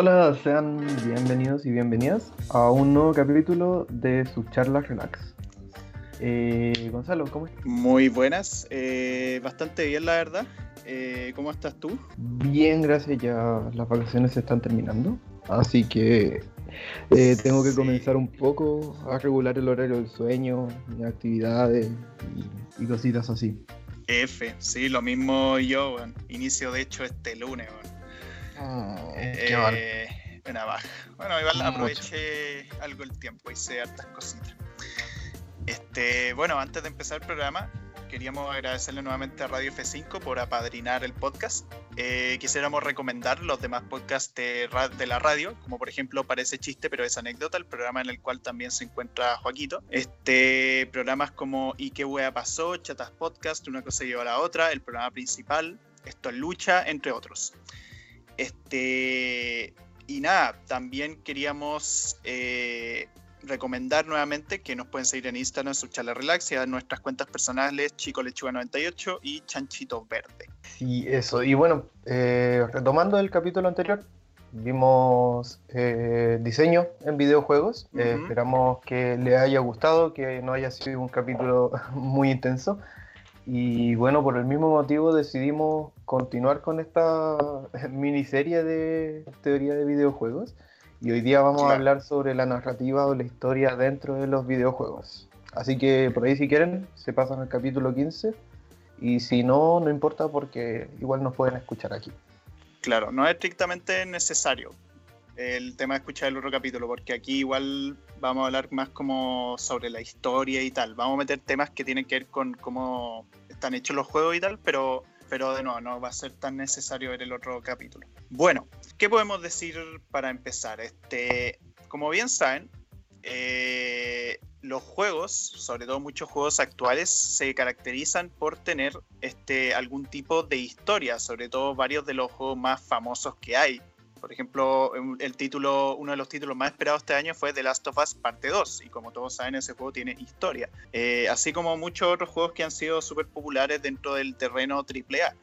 Hola, sean bienvenidos y bienvenidas a un nuevo capítulo de sus charlas relax. Eh, Gonzalo, ¿cómo estás? Muy buenas, eh, bastante bien la verdad. Eh, ¿Cómo estás tú? Bien, gracias, ya las vacaciones se están terminando, así que eh, tengo que Sí. comenzar un poco a regular el horario del sueño, mis actividades y, y cositas así. F, sí, lo mismo yo, weón. Inicio de hecho este lunes, weón. Eh, Una baja. Bueno, igual Mucho. aproveché algo el tiempo, hice hartas cositas. Este, bueno, antes de empezar el programa, queríamos agradecerle nuevamente a Radio F5 por apadrinar el podcast. Eh, quisiéramos recomendar los demás podcasts de, la radio, como por ejemplo Parece Chiste, pero es anécdota, el programa en el cual también se encuentra Joaquito. Este, programas como ¿Y qué wea pasó? Chatas Podcast, Una cosa lleva a la otra, el programa principal, Esto es Lucha, entre otros. Este, y nada, también queríamos eh, recomendar nuevamente que nos pueden seguir en Instagram, en su charla relax y a nuestras cuentas personales, Chico Lechuga 98 y Chanchito Verde. Sí, eso. Y bueno, eh, retomando el capítulo anterior, vimos eh, diseño en videojuegos. Eh, esperamos que le haya gustado, que no haya sido un capítulo muy intenso. Y bueno, por el mismo motivo decidimos continuar con esta miniserie de teoría de videojuegos. Y hoy día vamos a hablar sobre la narrativa o la historia dentro de los videojuegos. Así que por ahí si quieren, se pasan al capítulo 15. Y si no, no importa porque igual nos pueden escuchar aquí. Claro, no es estrictamente necesario el tema de escuchar el otro capítulo, porque aquí igual vamos a hablar más como sobre la historia y tal. Vamos a meter temas que tienen que ver con cómo están hechos los juegos y tal, pero, pero de nuevo, no va a ser tan necesario ver el otro capítulo. Bueno, ¿qué podemos decir para empezar? Este, como bien saben, eh, los juegos, sobre todo muchos juegos actuales, se caracterizan por tener este, algún tipo de historia, sobre todo varios de los juegos más famosos que hay. Por ejemplo, el título, uno de los títulos más esperados este año fue The Last of Us Parte 2, y como todos saben, ese juego tiene historia. Eh, así como muchos otros juegos que han sido súper populares dentro del terreno AAA.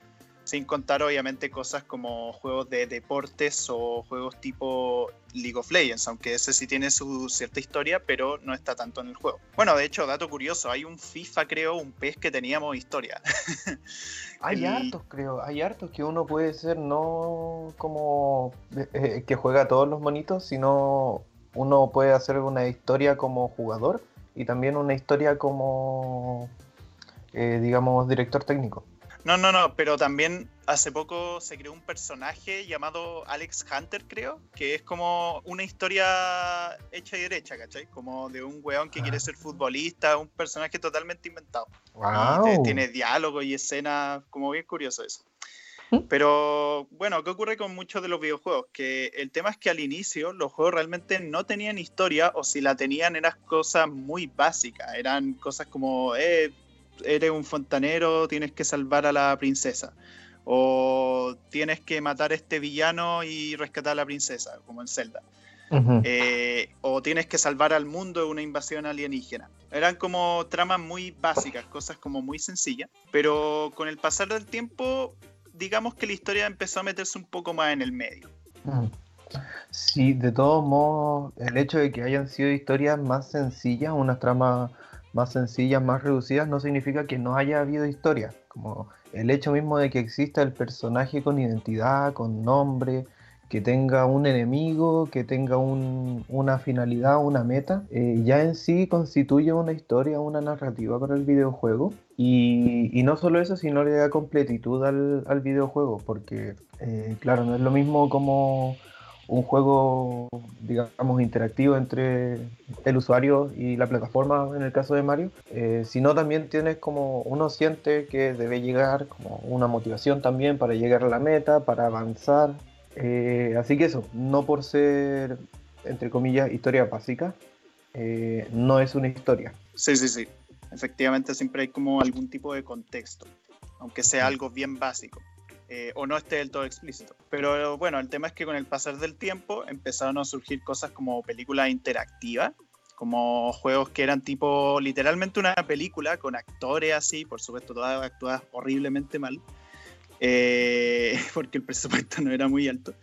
Sin contar, obviamente, cosas como juegos de deportes o juegos tipo League of Legends, aunque ese sí tiene su cierta historia, pero no está tanto en el juego. Bueno, de hecho, dato curioso, hay un FIFA, creo, un PES que teníamos historia. Hay hartos, creo. Hay hartos que uno puede ser no como eh, eh, que juega todos los monitos, sino uno puede hacer una historia como jugador y también una historia como, eh, digamos, director técnico. No, no, no, pero también hace poco se creó un personaje llamado Alex Hunter, creo, que es como una historia hecha y derecha, ¿cachai? Como de un weón que Ah. quiere ser futbolista, un personaje totalmente inventado. Y ¡Wow! te- tiene diálogo y escena, como bien curioso eso. ¿Mm? Pero bueno, ¿qué ocurre con muchos de los videojuegos? Que el tema es que al inicio los juegos realmente no tenían historia o si la tenían eran cosas muy básicas. Eran cosas como, eh, eres un fontanero, tienes que salvar a la princesa. O tienes que matar a este villano y rescatar a la princesa, como en Zelda. Eh, o tienes que salvar al mundo de una invasión alienígena. Eran como tramas muy básicas, cosas como muy sencillas, pero con el pasar del tiempo, digamos que la historia empezó a meterse un poco más en el medio. Sí, de todos modos, el hecho de que hayan sido historias más sencillas, unas tramas más sencillas, más reducidas, no significa que no haya habido historia. Como el hecho mismo de que exista el personaje con identidad, con nombre, que tenga un enemigo, que tenga un- una finalidad, una meta, eh, ya en sí constituye una historia, una narrativa para el videojuego. Y, y no solo eso, sino le da completitud al, al videojuego, porque, eh, claro, no es lo mismo como un juego, digamos, interactivo entre el usuario y la plataforma, en el caso de Mario, eh, sino también tienes como uno siente que debe llegar, como una motivación también para llegar a la meta, para avanzar. Eh, así que eso, no por ser, entre comillas, historia básica, eh, no es una historia. Sí, sí, sí. Efectivamente, siempre hay como algún tipo de contexto, aunque sea algo bien básico. Eh, o no esté del todo explícito. Pero bueno, el tema es que con el pasar del tiempo empezaron a surgir cosas como películas interactivas, como juegos que eran tipo literalmente una película con actores así, por supuesto todas actuadas horriblemente mal, eh, porque el presupuesto no era muy alto.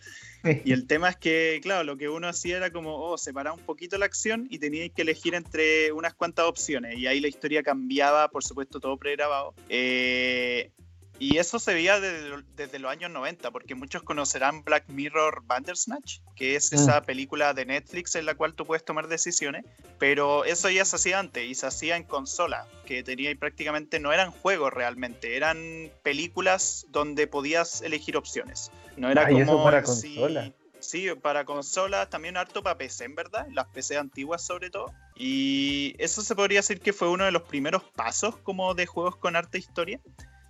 Y el tema es que, claro, lo que uno hacía era como, oh, separar un poquito la acción y teníais que elegir entre unas cuantas opciones. Y ahí la historia cambiaba, por supuesto, todo pregrabado. Eh, y eso se veía desde, los años 90, porque muchos conocerán Black Mirror Bandersnatch, que es esa mm. película de Netflix en la cual tú puedes tomar decisiones, pero eso ya se hacía antes y se hacía en consola, que tenía y prácticamente no eran juegos realmente, eran películas donde podías elegir opciones. No era ah, como eso para consola. Sí, para consolas, también harto para PC, en verdad, las PC antiguas sobre todo. Y eso se podría decir que fue uno de los primeros pasos como de juegos con arte historia.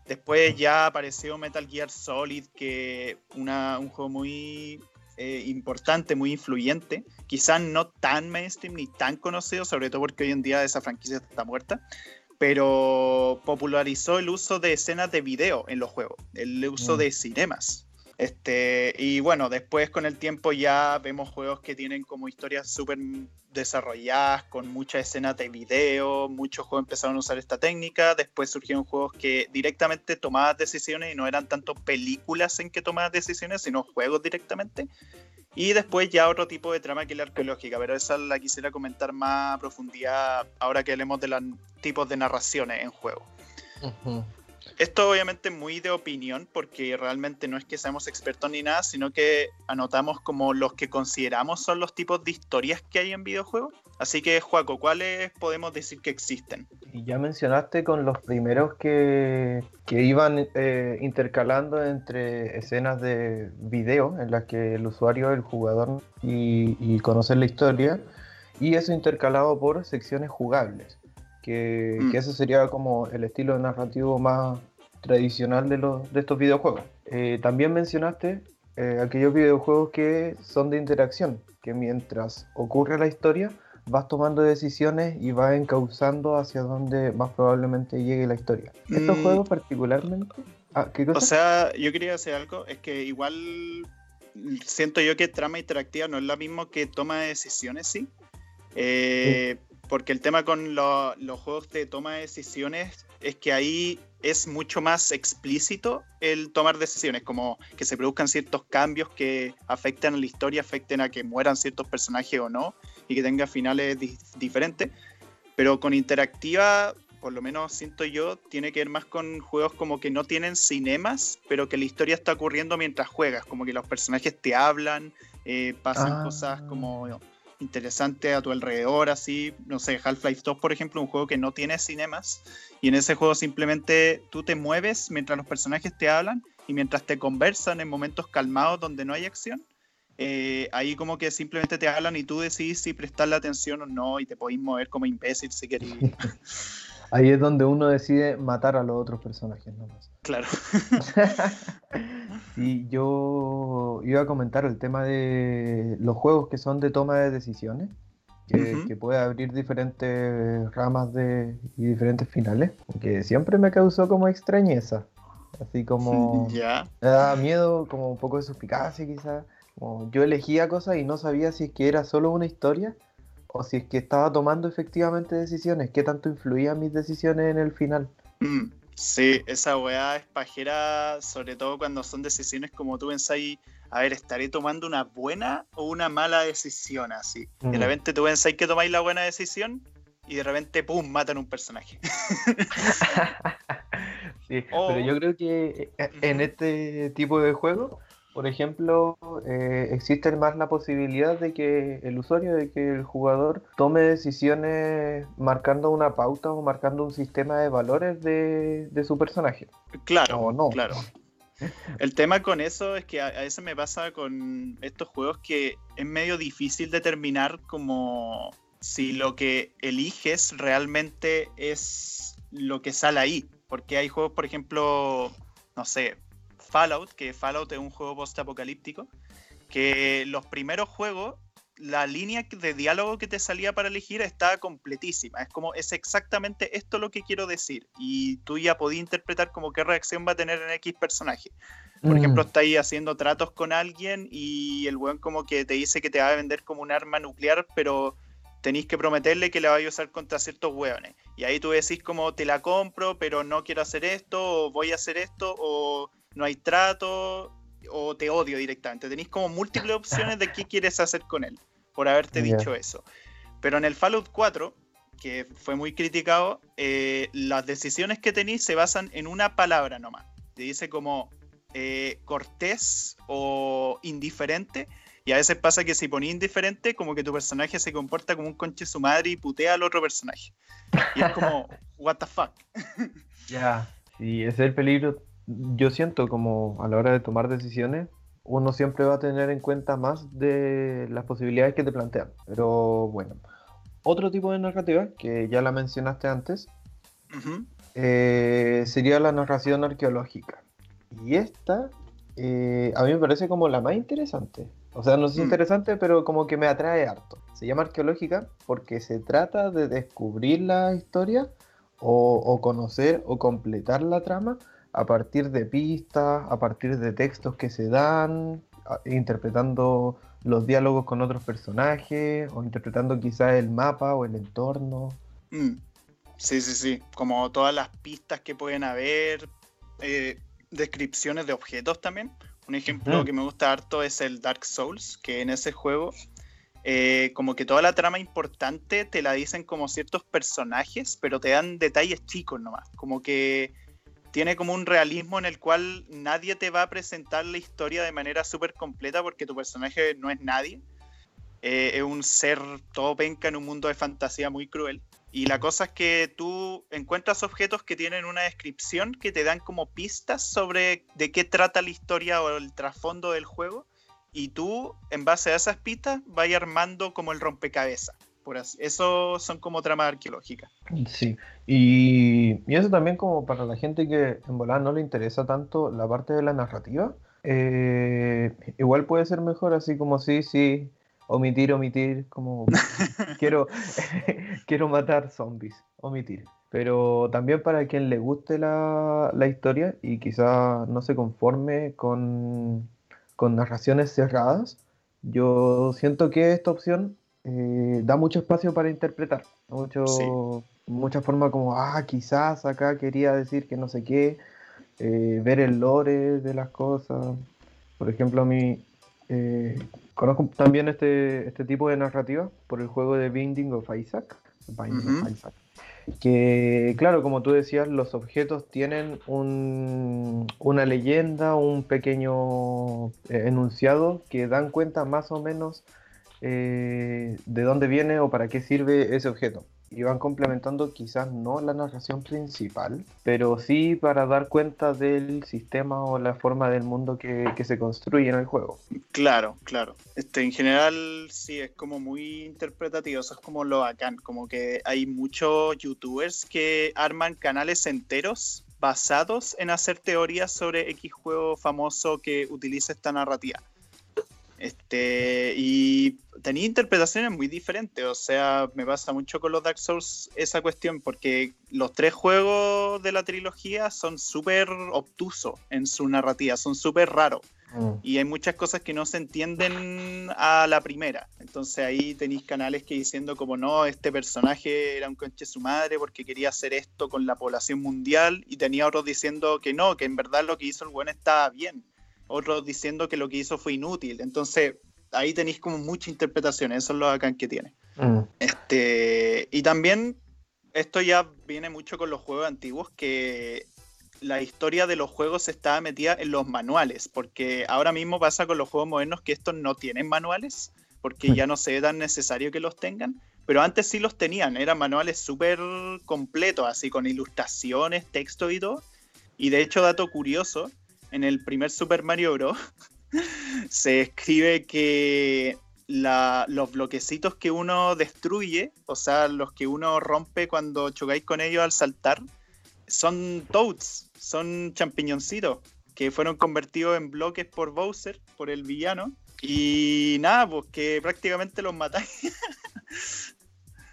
Después ya apareció Metal Gear Solid, que una, un juego muy eh, importante, muy influyente. Quizás no tan mainstream ni tan conocido, sobre todo porque hoy en día esa franquicia está muerta. Pero popularizó el uso de escenas de video en los juegos, el uso mm. de cinemas. Este, y bueno, después con el tiempo ya vemos juegos que tienen como historias súper desarrolladas, con muchas escenas de video, muchos juegos empezaron a usar esta técnica, después surgieron juegos que directamente tomaban decisiones y no eran tanto películas en que tomaban decisiones, sino juegos directamente. Y después ya otro tipo de trama que la arqueológica, pero esa la quisiera comentar más a profundidad ahora que hablemos de los tipos de narraciones en juego. Esto obviamente muy de opinión, porque realmente no es que seamos expertos ni nada, sino que anotamos como los que consideramos son los tipos de historias que hay en videojuegos. Así que, Juaco, ¿cuáles podemos decir que existen? Y ya mencionaste con los primeros que, que iban eh, intercalando entre escenas de video en las que el usuario, el jugador, y, y conocer la historia, y eso intercalado por secciones jugables que, mm. ese sería como el estilo narrativo más tradicional de, los, de estos videojuegos. Eh, también mencionaste eh, aquellos videojuegos que son de interacción, que mientras ocurre la historia vas tomando decisiones y vas encauzando hacia donde más probablemente llegue la historia. ¿Estos mm. juegos particularmente? Ah, ¿qué cosa? O sea, yo quería decir algo, es que igual siento yo que trama interactiva no es lo mismo que toma de decisiones, ¿sí? Eh, porque el tema con los juegos de toma de decisiones es que ahí es mucho más explícito el tomar decisiones, como que se produzcan ciertos cambios que afecten a la historia, afecten a que mueran ciertos personajes o no, y que tenga finales diferentes. Pero con interactiva, por lo menos siento yo, tiene que ver más con juegos como que no tienen cinemas, pero que la historia está ocurriendo mientras juegas, como que los personajes te hablan, eh, pasan ah. cosas como interesante a tu alrededor, así, no sé, Half-Life 2, por ejemplo, un juego que no tiene cinemas, y en ese juego simplemente tú te mueves mientras los personajes te hablan y mientras te conversan en momentos calmados donde no hay acción. Eh, ahí como que simplemente te hablan y tú decidís si prestarle atención o no y te podéis mover como imbécil si querés. Ahí es donde uno decide matar a los otros personajes nomás. Claro. y yo iba a comentar el tema de los juegos que son de toma de decisiones, que, puede abrir diferentes ramas de, y diferentes finales, que siempre me causó como extrañeza. Así como ya me daba miedo, como un poco de suspicacia quizás. yo elegía cosas y no sabía si es que era solo una historia o si es que estaba tomando efectivamente decisiones, qué tanto influían mis decisiones en el final. Mm, sí, esa weá es pajera, sobre todo cuando son decisiones como tú pensáis, a ver, ¿estaré tomando una buena o una mala decisión así? De mm. repente tú pensáis que tomáis la buena decisión y de repente, ¡pum!, matan un personaje. sí, pero yo creo que eh, en este tipo de juego por ejemplo, eh, existe más la posibilidad de que el usuario, de que el jugador tome decisiones marcando una pauta o marcando un sistema de valores de, su personaje. Claro, no? claro. El tema con eso es que a, veces me pasa con estos juegos que es medio difícil determinar como si lo que eliges realmente es lo que sale ahí. Porque hay juegos, por ejemplo, no sé, Fallout, que Fallout es un juego post-apocalíptico, que los primeros juegos, la línea de diálogo que te salía para elegir estaba completísima. Es como, es exactamente esto lo que quiero decir. Y tú ya podías interpretar como qué reacción va a tener en X personaje. Por mm. ejemplo, está ahí haciendo tratos con alguien y el weón como que te dice que te va a vender como un arma nuclear, pero tenéis que prometerle que la vais a usar contra ciertos hueones. Y ahí tú decís como te la compro, pero no quiero hacer esto, o voy a hacer esto, o no hay trato, o te odio directamente. Tenéis como múltiples opciones de qué quieres hacer con él, por haberte dicho eso. Pero en el Fallout 4, que fue muy criticado, eh, las decisiones que tenéis se basan en una palabra nomás. Te dice como eh, cortés o indiferente. Y a veces pasa que si ponís indiferente, como que tu personaje se comporta como un conche su madre y putea al otro personaje. Y es como, what the fuck. Ya, sí, ese es el peligro. Yo siento como a la hora de tomar decisiones, uno siempre va a tener en cuenta más de las posibilidades que te plantean. Pero bueno, otro tipo de narrativa, que ya la mencionaste antes, eh, sería la narración arqueológica. Y esta eh, a mí me parece como la más interesante. O sea, no es mm. interesante, pero como que me atrae harto. Se llama arqueológica porque se trata de descubrir la historia o, conocer o completar la trama a partir de pistas, a partir de textos que se dan, interpretando los diálogos con otros personajes o interpretando quizás el mapa o el entorno. Mm. Sí, sí, sí. Como todas las pistas que pueden haber, eh, descripciones de objetos también. Un ejemplo que me gusta harto es el Dark Souls, que en ese juego eh, como que toda la trama importante te la dicen como ciertos personajes, pero te dan detalles chicos nomás. Como que tiene como un realismo en el cual nadie te va a presentar la historia de manera súper completa porque tu personaje no es nadie. Eh, es un ser todo penca en un mundo de fantasía muy cruel. Y la cosa es que tú encuentras objetos que tienen una descripción que te dan como pistas sobre de qué trata la historia o el trasfondo del juego y tú, en base a esas pistas, vas armando como el rompecabezas. Por así. Eso son como tramas arqueológicas. Sí, y, eso también como para la gente que en volar no le interesa tanto la parte de la narrativa, eh, igual puede ser mejor así como sí, sí, omitir, omitir, como quiero, quiero matar zombies, omitir. Pero también para quien le guste la, la historia y quizá no se conforme con con narraciones cerradas, yo siento que esta opción eh, da mucho espacio para interpretar, mucho, mucha forma como, ah, quizás acá quería decir que no sé qué, eh, ver el lore de las cosas. Por ejemplo, a mí eh, conozco también este, este tipo de narrativa por el juego de Binding of Isaac. Binding of Isaac que, claro, como tú decías, los objetos tienen una leyenda, un pequeño eh, enunciado que dan cuenta más o menos eh, de dónde viene o para qué sirve ese objeto y van complementando quizás no la narración principal, pero sí para dar cuenta del sistema o la forma del mundo que, se construye en el juego. Claro, claro. Este, en general sí es como muy interpretativo, eso es como lo bacán, como que hay muchos youtubers que arman canales enteros basados en hacer teorías sobre X juego famoso que utiliza esta narrativa. Este, y tenía interpretaciones muy diferentes, o sea, me pasa mucho con los Dark Souls esa cuestión, porque los tres juegos de la trilogía son súper obtusos en su narrativa, son súper raros. Mm. Y hay muchas cosas que no se entienden a la primera. Entonces ahí tenéis canales que diciendo como no, este personaje era un conche su madre porque quería hacer esto con la población mundial. Y tenía otros diciendo que no, que en verdad lo que hizo el buen estaba bien otros diciendo que lo que hizo fue inútil. Entonces, ahí tenéis como mucha interpretación, eso es lo bacán que tiene. Mm. Este, y también, esto ya viene mucho con los juegos antiguos, que la historia de los juegos está metida en los manuales, porque ahora mismo pasa con los juegos modernos que estos no tienen manuales, porque ya no se ve tan necesario que los tengan, pero antes sí los tenían, eran manuales súper completos, así con ilustraciones, texto y todo. Y de hecho, dato curioso, en el primer Super Mario Bros. se escribe que los bloquecitos que uno destruye, o sea, los que uno rompe cuando chocáis con ellos al saltar, son toads, son champiñoncitos que fueron convertidos en bloques por Bowser, por el villano. Y nada, pues que prácticamente los matáis.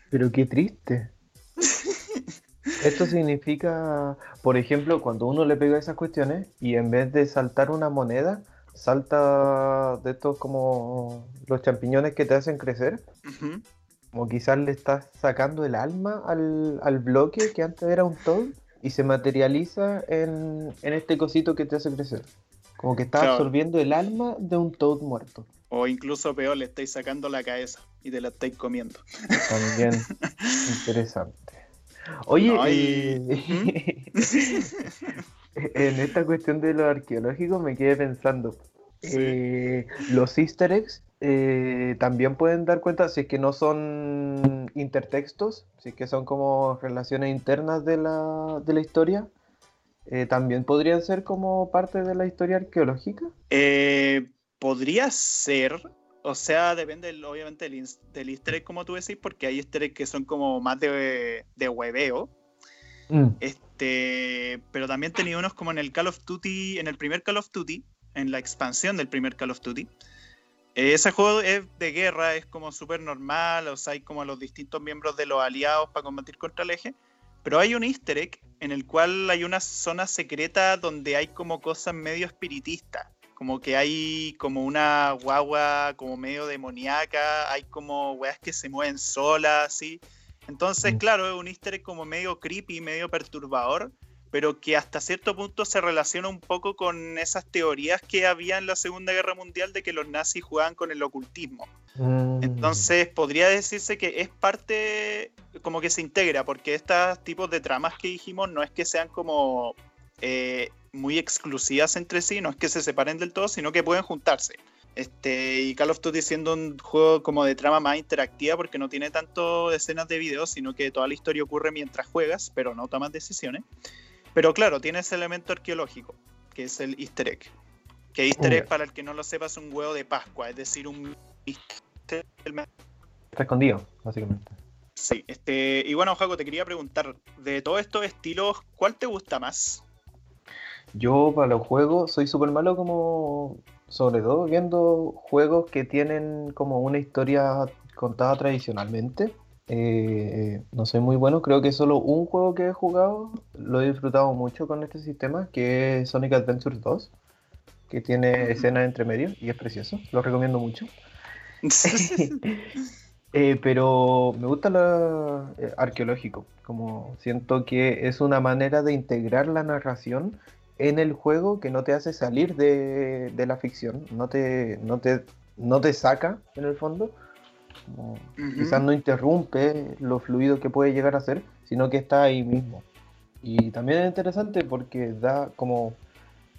Pero qué triste. Esto significa, por ejemplo, cuando uno le pega esas cuestiones y en vez de saltar una moneda, salta de estos como los champiñones que te hacen crecer. Como quizás le estás sacando el alma al, bloque que antes era un todo y se materializa en, en, este cosito que te hace crecer. Como que está absorbiendo el alma de un Toad muerto. O incluso peor, le estáis sacando la cabeza y te la estáis comiendo. También interesante. Oye, eh, en esta cuestión de lo arqueológico me quedé pensando. Eh, los easter eggs eh, también pueden dar cuenta, si es que no son intertextos, si es que son como relaciones internas de la, de la historia, también podrían ser como parte de la historia arqueológica. podría ser, o sea, depende obviamente del, del, easter egg, como tú decís, porque hay easter eggs que son como más de, de hueveo. Mm. Este, pero también tenía unos como en el Call of Duty, en el primer Call of Duty, en la expansión del primer Call of Duty. ese juego es de guerra, es como súper normal, o sea, hay como los distintos miembros de los aliados para combatir contra el eje. Pero hay un easter egg en el cual hay una zona secreta donde hay como cosas medio espiritistas como que hay como una guagua como medio demoníaca, hay como weas que se mueven solas, así. Entonces, mm. claro, es un easter egg como medio creepy, medio perturbador, pero que hasta cierto punto se relaciona un poco con esas teorías que había en la Segunda Guerra Mundial de que los nazis jugaban con el ocultismo. Mm. Entonces, podría decirse que es parte, como que se integra, porque estos tipos de tramas que dijimos no es que sean como eh, muy exclusivas entre sí, no es que se separen del todo, sino que pueden juntarse. Este, y Call of Duty siendo un juego como de trama más interactiva porque no tiene tanto escenas de video, sino que toda la historia ocurre mientras juegas, pero no tomas decisiones. Pero claro, tiene ese elemento arqueológico, que es el easter egg. Que easter egg, para el que no lo sepa, es un huevo de Pascua, es decir, un Está escondido, básicamente. Sí, este, y bueno, Jaco, te quería preguntar, de todos estos estilos, ¿cuál te gusta más? Yo para los juegos soy súper malo como, sobre todo viendo juegos que tienen como una historia contada tradicionalmente. Eh, no soy muy bueno, creo que solo un juego que he jugado lo he disfrutado mucho con este sistema, que es Sonic Adventure 2, que tiene escenas entre medio y es precioso, lo recomiendo mucho. Eh, pero me gusta lo eh, arqueológico, como siento que es una manera de integrar la narración en el juego que no te hace salir de, la ficción, no te, no, te, no te saca en el fondo, quizás no interrumpe lo fluido que puede llegar a ser, sino que está ahí mismo. Y también es interesante porque da como,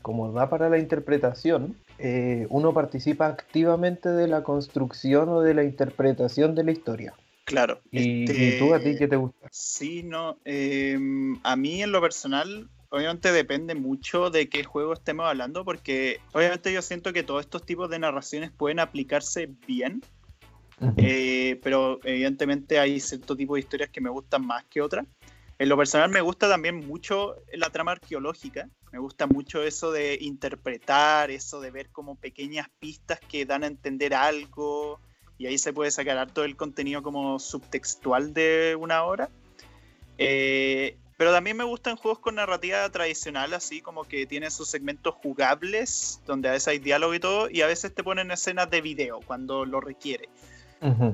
como da para la interpretación, eh, uno participa activamente de la construcción o de la interpretación de la historia. Claro. ¿Y, tú a ti qué te gusta? Sí, no. Em, a mí en lo personal obviamente depende mucho de qué juego estemos hablando, porque obviamente yo siento que todos estos tipos de narraciones pueden aplicarse bien, eh, pero evidentemente hay cierto tipo de historias que me gustan más que otras. En lo personal me gusta también mucho la trama arqueológica, me gusta mucho eso de interpretar, eso de ver como pequeñas pistas que dan a entender algo, y ahí se puede sacar todo el contenido como subtextual de una hora. Eh, pero también me gustan juegos con narrativa tradicional, así como que tienen sus segmentos jugables, donde a veces hay diálogo y todo, y a veces te ponen escenas de video cuando lo requiere.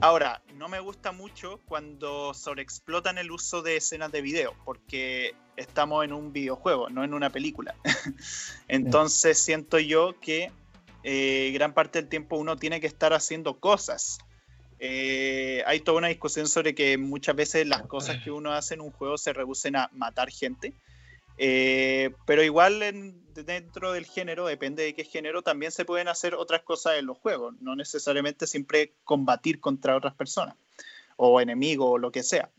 Ahora, no me gusta mucho cuando sobreexplotan el uso de escenas de video, porque estamos en un videojuego, no en una película. Entonces siento yo que eh, gran parte del tiempo uno tiene que estar haciendo cosas. Eh, hay toda una discusión sobre que muchas veces las cosas que uno hace en un juego se reducen a matar gente. Eh, pero igual dentro del género, depende de qué género, también se pueden hacer otras cosas en los juegos. No necesariamente siempre combatir contra otras personas o enemigos o lo que sea.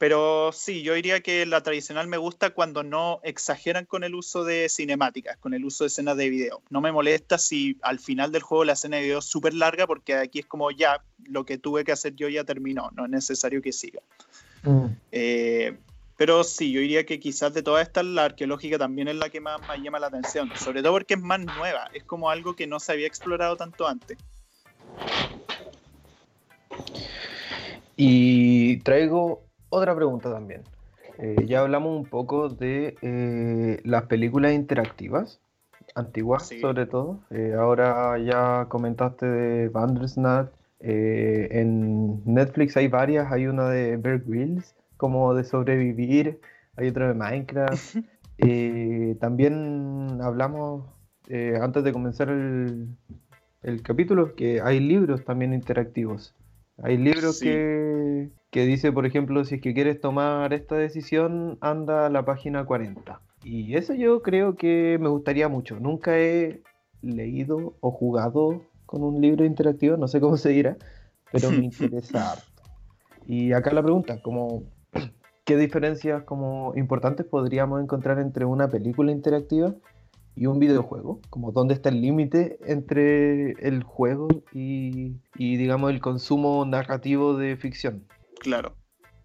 Pero sí, yo diría que la tradicional me gusta cuando no exageran con el uso de cinemáticas, con el uso de escenas de video. No me molesta si al final del juego la escena de video es súper larga porque aquí es como ya, lo que tuve que hacer yo ya terminó, no es necesario que siga. Mm. Eh, pero sí, yo diría que quizás de todas estas la arqueológica también es la que más me llama la atención, sobre todo porque es más nueva, es como algo que no se había explorado tanto antes. Y traigo otra pregunta también. Eh, ya hablamos un poco de eh, las películas interactivas, antiguas sobre todo. Eh, ahora ya comentaste de Bandersnatch. en Netflix hay varias, hay una de Bear Grylls, como de sobrevivir, hay otra de Minecraft. también hablamos antes de comenzar el, el, capítulo, que hay libros también interactivos. Hay libros que, que dice, por ejemplo, si es que quieres tomar esta decisión, anda a la página 40. Y eso yo creo que me gustaría mucho. Nunca he leído o jugado con un libro interactivo, no sé cómo se dirá, pero me interesa harto. Y acá la pregunta, como, ¿qué diferencias como importantes podríamos encontrar entre una película interactiva y un videojuego? Como dónde está el límite entre el juego y, y, digamos, el consumo narrativo de ficción. Claro.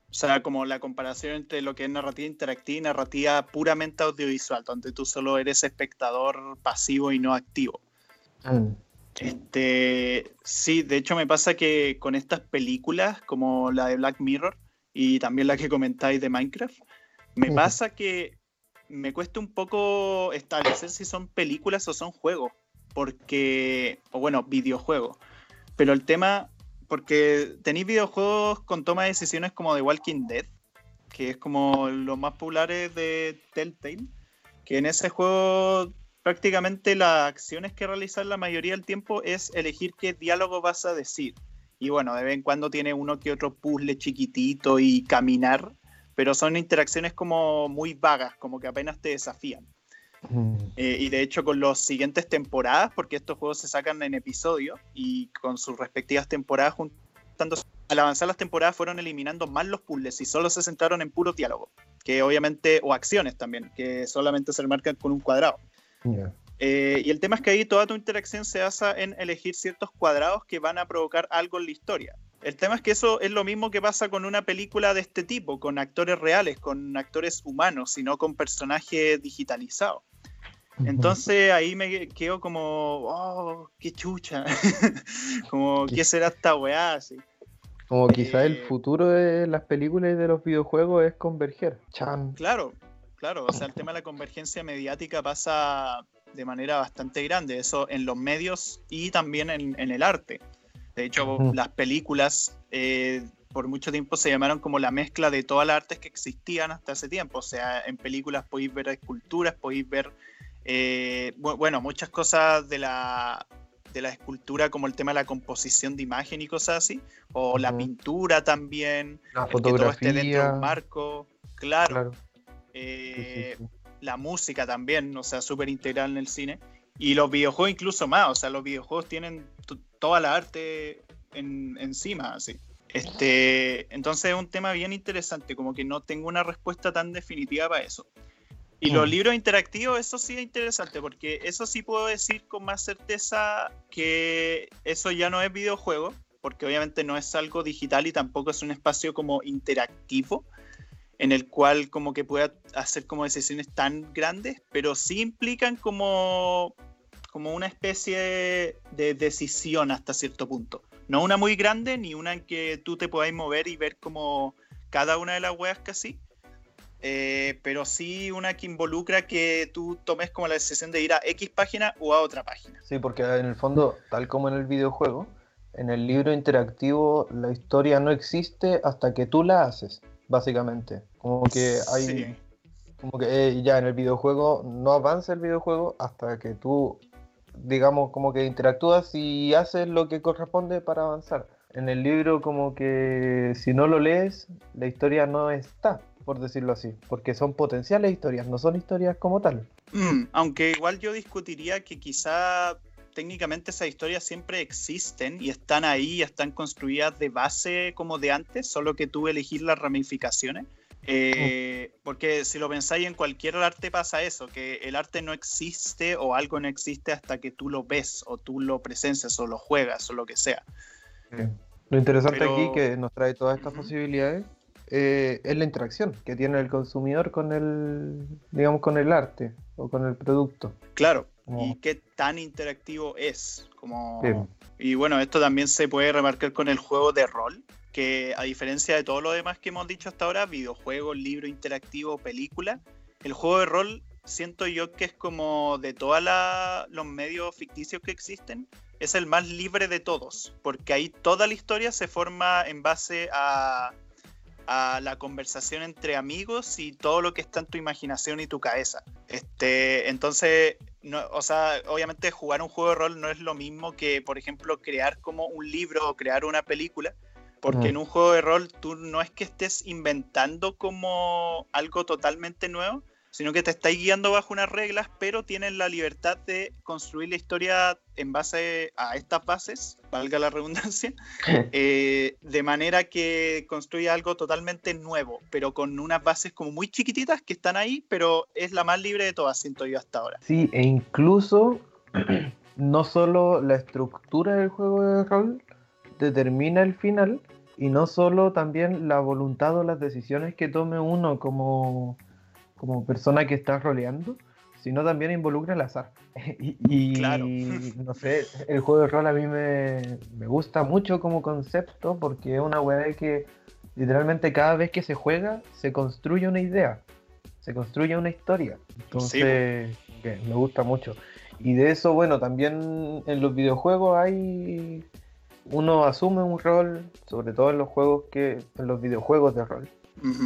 O sea, como la comparación entre lo que es narrativa interactiva y narrativa puramente audiovisual, donde tú solo eres espectador pasivo y no activo. Mm. Este, sí, de hecho me pasa que con estas películas, como la de Black Mirror y también la que comentáis de Minecraft, me pasa que me cuesta un poco establecer si son películas o son juegos, porque, o bueno, videojuegos. Pero el tema porque tenéis videojuegos con toma de decisiones como The Walking Dead, que es como los más populares de Telltale, que en ese juego prácticamente las acciones que realizas la mayoría del tiempo es elegir qué diálogo vas a decir. Y bueno, de vez en cuando tiene uno que otro puzzle chiquitito y caminar, pero son interacciones como muy vagas, como que apenas te desafían. Eh, y de hecho con las siguientes temporadas, porque estos juegos se sacan en episodios y con sus respectivas temporadas juntándose, al avanzar las temporadas fueron eliminando más los puzzles y solo se centraron en puro diálogo, que obviamente, o acciones también, que solamente se marcan con un cuadrado. Eh, y el tema es que ahí toda tu interacción se basa en elegir ciertos cuadrados que van a provocar algo en la historia. El tema es que eso es lo mismo que pasa con una película de este tipo, con actores reales, con actores humanos, y no con personajes digitalizados. Entonces ahí me quedo como, oh, qué chucha. como, ¿qué será esta weá? Así. Como quizá el eh, futuro de las películas y de los videojuegos es converger. Chan. Claro, claro. O sea, el tema de la convergencia mediática pasa de manera bastante grande. Eso en los medios y también en, el arte. De hecho, las películas eh, por mucho tiempo se llamaron como la mezcla de todas las artes que existían hasta ese tiempo. O sea, en películas podéis ver esculturas, podéis ver eh, bueno, muchas cosas de la, de la escultura, como el tema de la composición de imagen y cosas así, o la pintura también, la fotografía. que todo esté dentro de un marco, claro. Eh, la música también, o sea, súper integral en el cine. Y los videojuegos incluso más, o sea, los videojuegos tienen toda la arte en, encima, así. Este, entonces es un tema bien interesante, como que no tengo una respuesta tan definitiva para eso. Y los mm. libros interactivos, eso sí es interesante, porque eso sí puedo decir con más certeza que eso ya no es videojuego, porque obviamente no es algo digital y tampoco es un espacio como interactivo, en el cual como que pueda hacer como decisiones tan grandes, pero sí implican como, como una especie de decisión hasta cierto punto. No una muy grande, ni una en que tú te puedas mover y ver como cada una de las weas casi, eh, pero sí una que involucra que tú tomes como la decisión de ir a X página o a otra página. Sí, porque en el fondo, tal como en el videojuego, en el libro interactivo la historia no existe hasta que tú la haces, básicamente. Como que hay... Como que eh, ya en el videojuego no avanza el videojuego hasta que tú, digamos, como que interactúas y haces lo que corresponde para avanzar. En el libro como que si no lo lees, la historia no está por decirlo así, porque son potenciales historias, no son historias como tal. Mm, aunque igual yo discutiría que quizá técnicamente esas historias siempre existen y están ahí, están construidas de base como de antes, solo que tú elegir las ramificaciones. Eh, porque si lo pensáis en cualquier arte pasa eso, que el arte no existe o algo no existe hasta que tú lo ves o tú lo presencias o lo juegas o lo que sea. Lo interesante aquí que nos trae todas estas posibilidades eh, es la interacción que tiene el consumidor con el, digamos, con el arte o con el producto. Claro, y qué tan interactivo es. Como... Y bueno, esto también se puede remarcar con el juego de rol, que a diferencia de todo lo demás que hemos dicho hasta ahora, videojuegos, libro interactivo, película, el juego de rol siento yo que es como de todos los medios ficticios que existen, es el más libre de todos, porque ahí toda la historia se forma en base a la conversación entre amigos y todo lo que está en tu imaginación y tu cabeza. Este, entonces, no, o sea, obviamente jugar un juego de rol no es lo mismo que, por ejemplo, crear como un libro o crear una película, porque en un juego de rol tú no es que estés inventando como algo totalmente nuevo, sino que te estáis guiando bajo unas reglas, pero tienes la libertad de construir la historia en base a estas bases, valga la redundancia, eh, de manera que construye algo totalmente nuevo, pero con unas bases como muy chiquititas que están ahí, pero es la más libre de todas, siento yo hasta ahora. Sí, e incluso no solo la estructura del juego de rol determina el final, y no solo también la voluntad o las decisiones que tome uno como como persona que está roleando, sino también involucra el azar. y, no sé, el juego de rol a mí me, me, gusta mucho como concepto porque es una weá que literalmente cada vez que se juega se construye una idea, se construye una historia. Entonces, me gusta mucho. Y de eso, bueno, también en los videojuegos hay. Uno asume un rol, sobre todo en los juegos que. en los videojuegos de rol.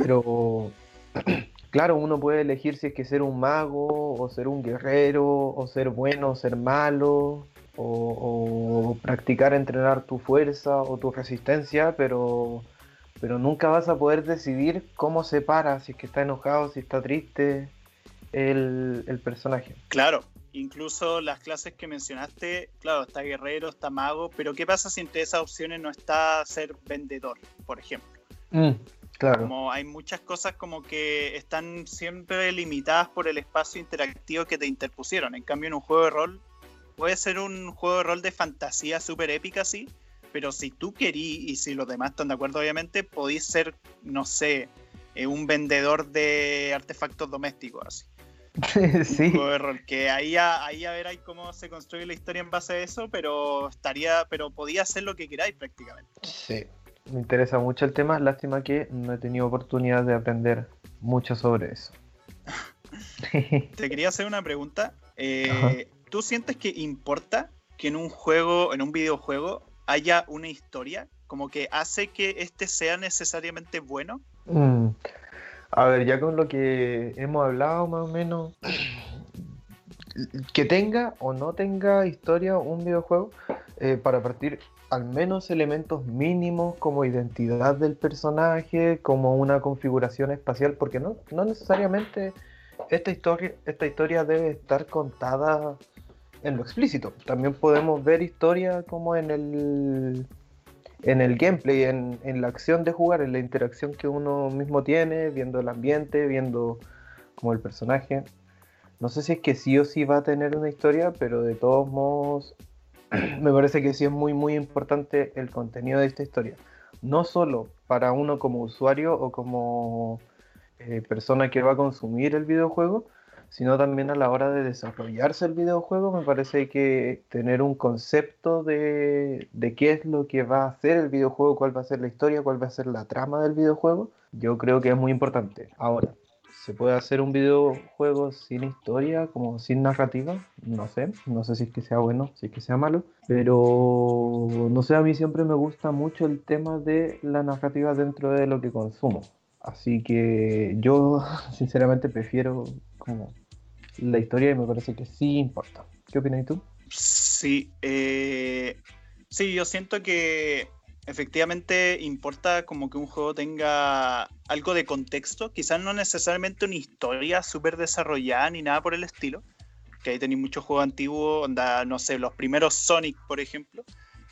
Pero claro, uno puede elegir si es que ser un mago, o ser un guerrero, o ser bueno, o ser malo, o, practicar, entrenar tu fuerza o tu resistencia, pero, pero nunca vas a poder decidir cómo se para, si es que está enojado, si está triste el, el personaje. Claro, incluso las clases que mencionaste, claro, está guerrero, está mago, pero ¿qué pasa si entre esas opciones no está ser vendedor, por ejemplo? Mm. Como hay muchas cosas como que están siempre limitadas por el espacio interactivo que te interpusieron. En cambio, en un juego de rol, puede ser un juego de rol de fantasía súper épica, sí, pero si tú querís y si los demás están de acuerdo, obviamente, podéis ser, no sé, eh, un vendedor de artefactos domésticos, así. sí. Un que ahí a, ahí a ver ahí cómo se construye la historia en base a eso, pero estaría, pero podía hacer lo que queráis prácticamente. Sí, me interesa mucho el tema, lástima que no he tenido oportunidad de aprender mucho sobre eso. Te quería hacer una pregunta. Eh, ¿Tú sientes que importa que en un juego, en un videojuego, haya una historia? Como que hace que este sea necesariamente bueno. Mm. A ver, ya con lo que hemos hablado más o menos, que tenga o no tenga historia un videojuego, eh, para partir al menos elementos mínimos como identidad del personaje, como una configuración espacial, porque no, no necesariamente esta historia, esta historia debe estar contada en lo explícito. También podemos ver historia como en el en el gameplay, en, en, la acción de jugar, en la interacción que uno mismo tiene, viendo el ambiente, viendo como el personaje. No sé si es que sí o sí va a tener una historia, pero de todos modos me parece que sí es muy, muy importante el contenido de esta historia. No solo para uno como usuario o como eh, persona que va a consumir el videojuego, sino también a la hora de desarrollarse el videojuego, me parece que tener un concepto de, de, qué es lo que va a hacer el videojuego, cuál va a ser la historia, cuál va a ser la trama del videojuego, yo creo que es muy importante. Ahora, ¿Se puede hacer un videojuego sin historia, como sin narrativa? No sé, no sé si es que sea bueno, si es que sea malo, pero no sé, a mí siempre me gusta mucho el tema de la narrativa dentro de lo que consumo. Así que yo sinceramente prefiero como la historia y me parece que sí importa. ¿Qué opinas tú? Sí, eh, sí, yo siento que efectivamente importa como que un juego tenga algo de contexto, quizás no necesariamente una historia súper desarrollada ni nada por el estilo, que ahí tenéis muchos juegos antiguos, onda, no sé, los primeros Sonic, por ejemplo,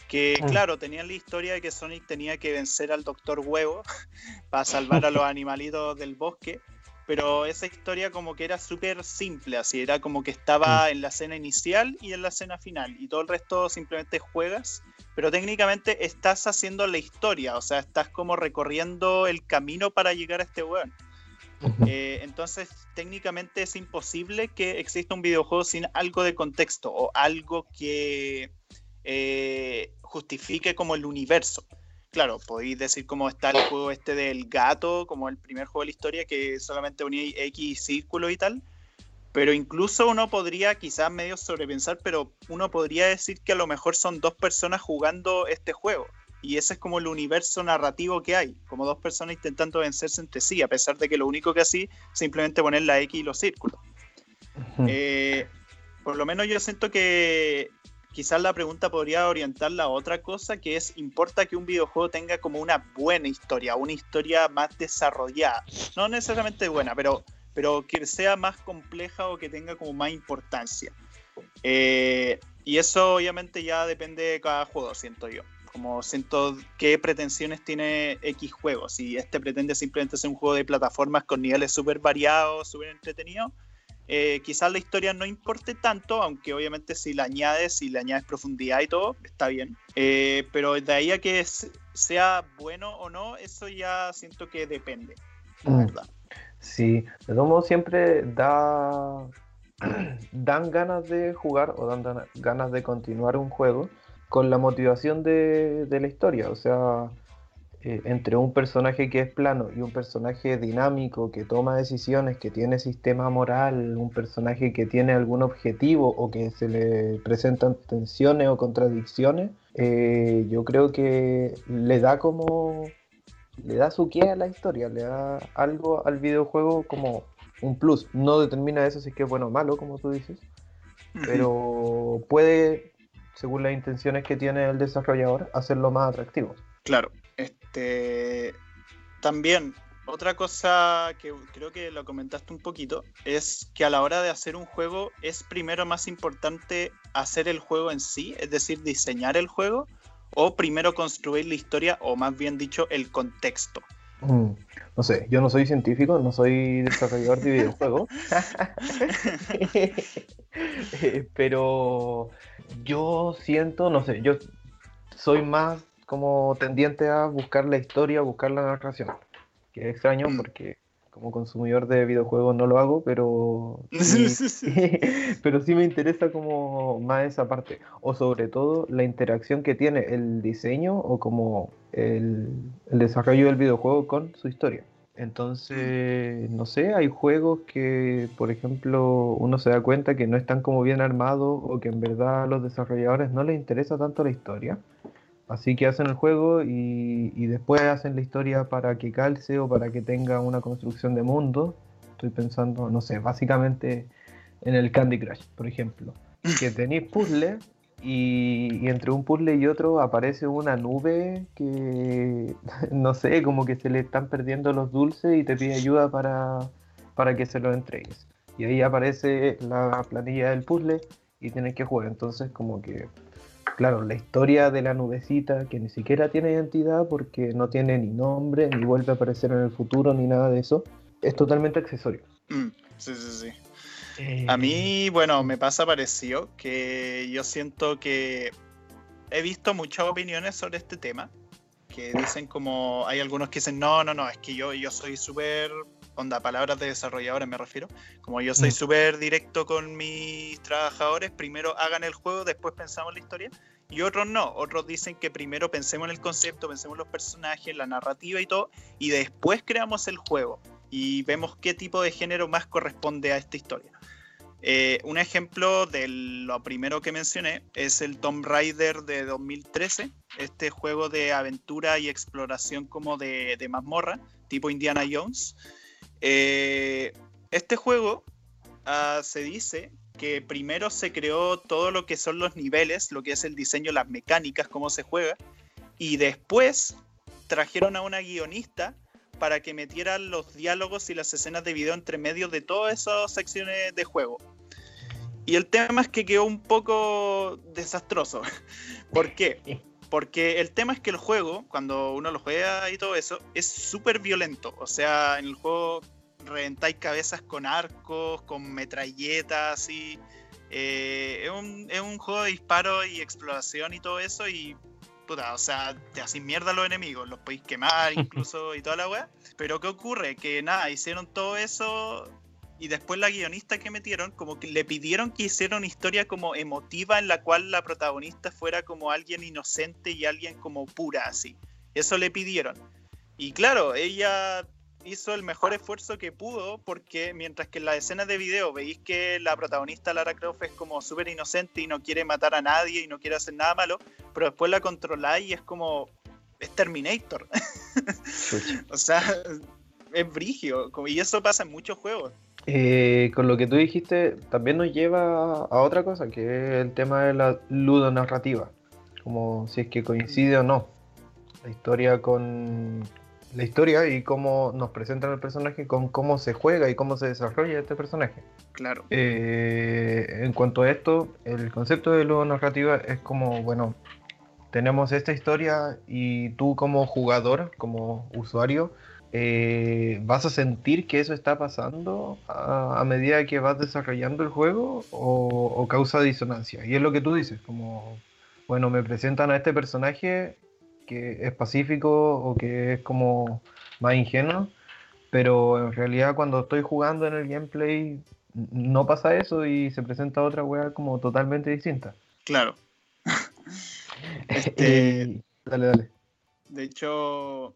que mm. claro, tenían la historia de que Sonic tenía que vencer al Doctor Huevo para salvar a los animalitos del bosque, pero esa historia como que era súper simple, así, era como que estaba mm. en la escena inicial y en la escena final, y todo el resto simplemente juegas pero técnicamente estás haciendo la historia, o sea, estás como recorriendo el camino para llegar a este weón. Eh, entonces, técnicamente es imposible que exista un videojuego sin algo de contexto o algo que eh, justifique como el universo. Claro, podéis decir cómo está el juego este del gato, como el primer juego de la historia que solamente unía X círculo y tal, pero incluso uno podría, quizás medio sobrepensar, pero uno podría decir que a lo mejor son dos personas jugando este juego. Y ese es como el universo narrativo que hay, como dos personas intentando vencerse entre sí, a pesar de que lo único que así simplemente poner la X y los círculos. Eh, por lo menos yo siento que quizás la pregunta podría orientarla a otra cosa, que es, ¿importa que un videojuego tenga como una buena historia, una historia más desarrollada? No necesariamente buena, pero, pero que sea más compleja o que tenga como más importancia. Eh, y eso obviamente ya depende de cada juego, siento yo. Como siento qué pretensiones tiene X juego. Si este pretende simplemente ser un juego de plataformas con niveles súper variados, súper entretenidos, eh, quizás la historia no importe tanto, aunque obviamente si la añades, si le añades profundidad y todo, está bien. Eh, pero de ahí a que sea bueno o no, eso ya siento que depende, la mm. verdad. Sí, de todos modos siempre da dan ganas de jugar o dan, ganas de continuar un juego con la motivación de, de la historia. O sea, eh, entre un personaje que es plano y un personaje dinámico que toma decisiones, que tiene sistema moral, un personaje que tiene algún objetivo o que se le presentan tensiones o contradicciones, eh, yo creo que le da como le da su qué a la historia, le da algo al videojuego como un plus. No determina eso si es que es bueno o malo, como tú dices, pero puede, según las intenciones que tiene el desarrollador, hacerlo más atractivo. Claro, este, también, otra cosa que creo que lo comentaste un poquito, es que a la hora de hacer un juego es primero más importante hacer el juego en sí, es decir, diseñar el juego, o primero construir la historia, o más bien dicho, el contexto. Mm, no sé, yo no soy científico, no soy desarrollador de videojuegos, eh, pero yo siento, no sé, yo soy más como tendiente a buscar la historia, buscar la narración. Que es extraño mm. porque como consumidor de videojuegos no lo hago, pero sí, pero sí me interesa como más esa parte. O sobre todo la interacción que tiene el diseño o como el, el desarrollo del videojuego con su historia. Entonces, no sé, hay juegos que, por ejemplo, uno se da cuenta que no están como bien armados o que en verdad a los desarrolladores no les interesa tanto la historia. Así que hacen el juego y, después hacen la historia para que calce o para que tenga una construcción de mundo. Estoy pensando, no sé, básicamente en el Candy Crush, por ejemplo. Que tenéis puzzles y, entre un puzzle y otro aparece una nube que, no sé, como que se le están perdiendo los dulces y te pide ayuda para, para que se los entregues. Y ahí aparece la planilla del puzzle y tienes que jugar. Entonces, como que claro, la historia de la nubecita, que ni siquiera tiene identidad porque no tiene ni nombre, ni vuelve a aparecer en el futuro, ni nada de eso, es totalmente accesorio. Mm, sí, sí, sí. A eh, mí, bueno, me pasa parecido que yo siento que he visto muchas opiniones sobre este tema, que dicen como, hay algunos que dicen, no, no, no, es que yo, yo soy súper onda, palabras de desarrolladores me refiero, como yo soy mm. súper directo con mis trabajadores, primero hagan el juego, después pensamos la historia, y otros no, otros dicen que primero pensemos en el concepto, pensemos en los personajes, la narrativa y todo, y después creamos el juego y vemos qué tipo de género más corresponde a esta historia. Eh, un ejemplo de lo primero que mencioné es el Tomb Raider de 2013, este juego de aventura y exploración como de, de mazmorra, tipo Indiana Jones, eh, este juego ah, se dice que primero se creó todo lo que son los niveles, lo que es el diseño, las mecánicas, cómo se juega, y después trajeron a una guionista para que metiera los diálogos y las escenas de video entre medio de todas esas secciones de juego. Y el tema es que quedó un poco desastroso. ¿Por qué? Porque el tema es que el juego, cuando uno lo juega y todo eso, es súper violento. O sea, en el juego reventáis cabezas con arcos, con metralletas, así. Eh, es, un, es, un, juego de disparo y exploración y todo eso. Y puta, o sea, te hacen mierda a los enemigos, los podéis quemar incluso y toda la weá. Pero ¿qué ocurre? Que nada, hicieron todo eso y después la guionista que metieron, como que le pidieron que hiciera una historia como emotiva en la cual la protagonista fuera como alguien inocente y alguien como pura así. Eso le pidieron. Y claro, ella hizo el mejor esfuerzo que pudo porque mientras que en la escena de video veis que la protagonista Lara Croft es como súper inocente y no quiere matar a nadie y no quiere hacer nada malo, pero después la controláis y es como... es Terminator. o sea, es brigio. Y eso pasa en muchos juegos. Eh, con lo que tú dijiste, también nos lleva a otra cosa, que es el tema de la ludonarrativa. Como si es que coincide o no. La historia con. La historia y cómo nos presentan el personaje, con cómo se juega y cómo se desarrolla este personaje. Claro. Eh, en cuanto a esto, el concepto de ludonarrativa es como, bueno, tenemos esta historia y tú como jugador, como usuario, eh, ¿vas a sentir que eso está pasando a, medida que vas desarrollando el juego o, causa disonancia? Y es lo que tú dices, como, bueno, me presentan a este personaje que es pacífico o que es como más ingenuo, pero en realidad cuando estoy jugando en el gameplay no pasa eso y se presenta otra wea como totalmente distinta. Claro. este, dale, dale. De hecho,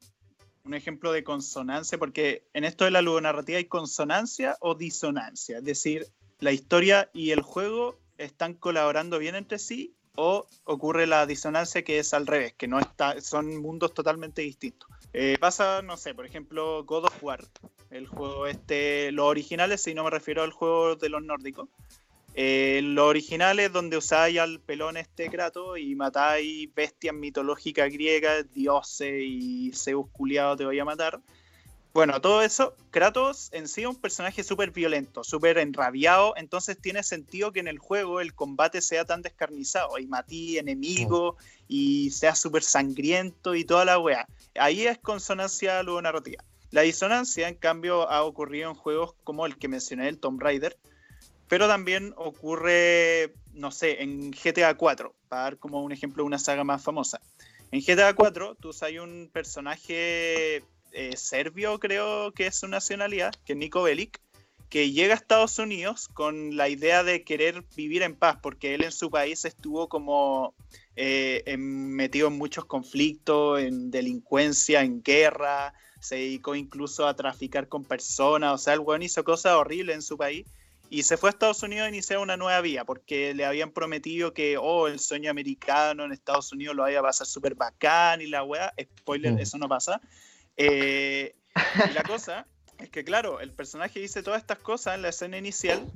un ejemplo de consonancia, porque en esto de la ludonarrativa hay consonancia o disonancia, es decir, la historia y el juego están colaborando bien entre sí o ocurre la disonancia que es al revés, que no está, son mundos totalmente distintos. Eh, pasa, no sé, por ejemplo, God of War, el juego este, los originales, si no me refiero al juego de los nórdicos, eh, los originales donde usáis al pelón este Kratos y matáis bestias mitológicas griegas, dioses y Zeus culiado te voy a matar. Bueno, todo eso, Kratos en sí es un personaje súper violento, súper enrabiado, entonces tiene sentido que en el juego el combate sea tan descarnizado y matí enemigos y sea súper sangriento y toda la weá. Ahí es consonancia luego narrativa. La disonancia, en cambio, ha ocurrido en juegos como el que mencioné, el Tomb Raider, pero también ocurre, no sé, en GTA 4, para dar como un ejemplo de una saga más famosa. En GTA 4 tú hay un personaje eh, serbio, creo que es su nacionalidad, que es Nico Bellic, que llega a Estados Unidos con la idea de querer vivir en paz, porque él en su país estuvo como eh, metido en muchos conflictos, en delincuencia, en guerra, se dedicó incluso a traficar con personas, o sea, el weón hizo cosas horribles en su país y se fue a Estados Unidos a iniciar una nueva vía, porque le habían prometido que, oh, el sueño americano en Estados Unidos lo iba a pasar súper bacán y la weá. Spoiler, mm. eso no pasa. Eh, y la cosa es que, claro, el personaje dice todas estas cosas en la escena inicial,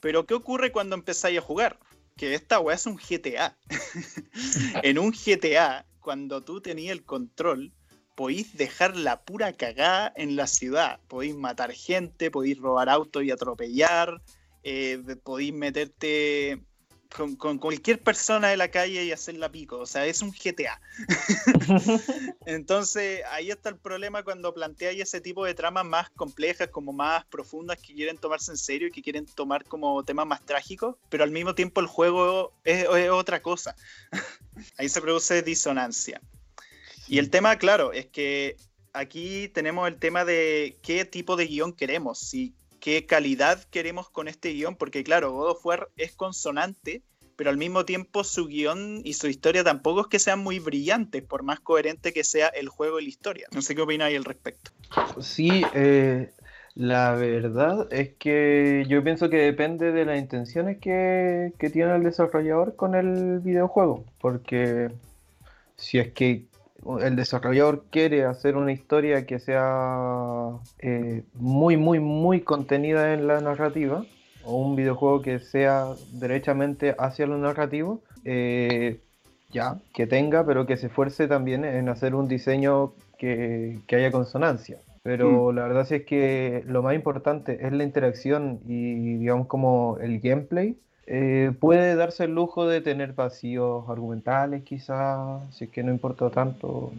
pero ¿qué ocurre cuando empezáis a jugar? Que esta weá es un GTA. en un GTA, cuando tú tenías el control, podéis dejar la pura cagada en la ciudad. Podéis matar gente, podéis robar autos y atropellar, eh, podéis meterte con, cualquier persona de la calle y hacerla pico. O sea, es un GTA. Entonces, ahí está el problema cuando planteáis ese tipo de tramas más complejas, como más profundas, que quieren tomarse en serio y que quieren tomar como temas más trágicos, pero al mismo tiempo el juego es, es otra cosa. ahí se produce disonancia. Y el tema, claro, es que aquí tenemos el tema de qué tipo de guion queremos. Si qué calidad queremos con este guion, porque claro, God of War es consonante, pero al mismo tiempo su guion y su historia tampoco es que sean muy brillantes, por más coherente que sea el juego y la historia. No sé qué opináis al respecto. Sí, eh, la verdad es que yo pienso que depende de las intenciones que, que tiene el desarrollador con el videojuego, porque si es que el desarrollador quiere hacer una historia que sea eh, muy, muy, muy contenida en la narrativa, o un videojuego que sea derechamente hacia lo narrativo, eh, ya, que tenga, pero que se esfuerce también en hacer un diseño que, haya consonancia. Pero mm. la verdad es que lo más importante es la interacción y digamos como el gameplay eh, puede darse el lujo de tener vacíos argumentales, quizás, si es que no importa tanto.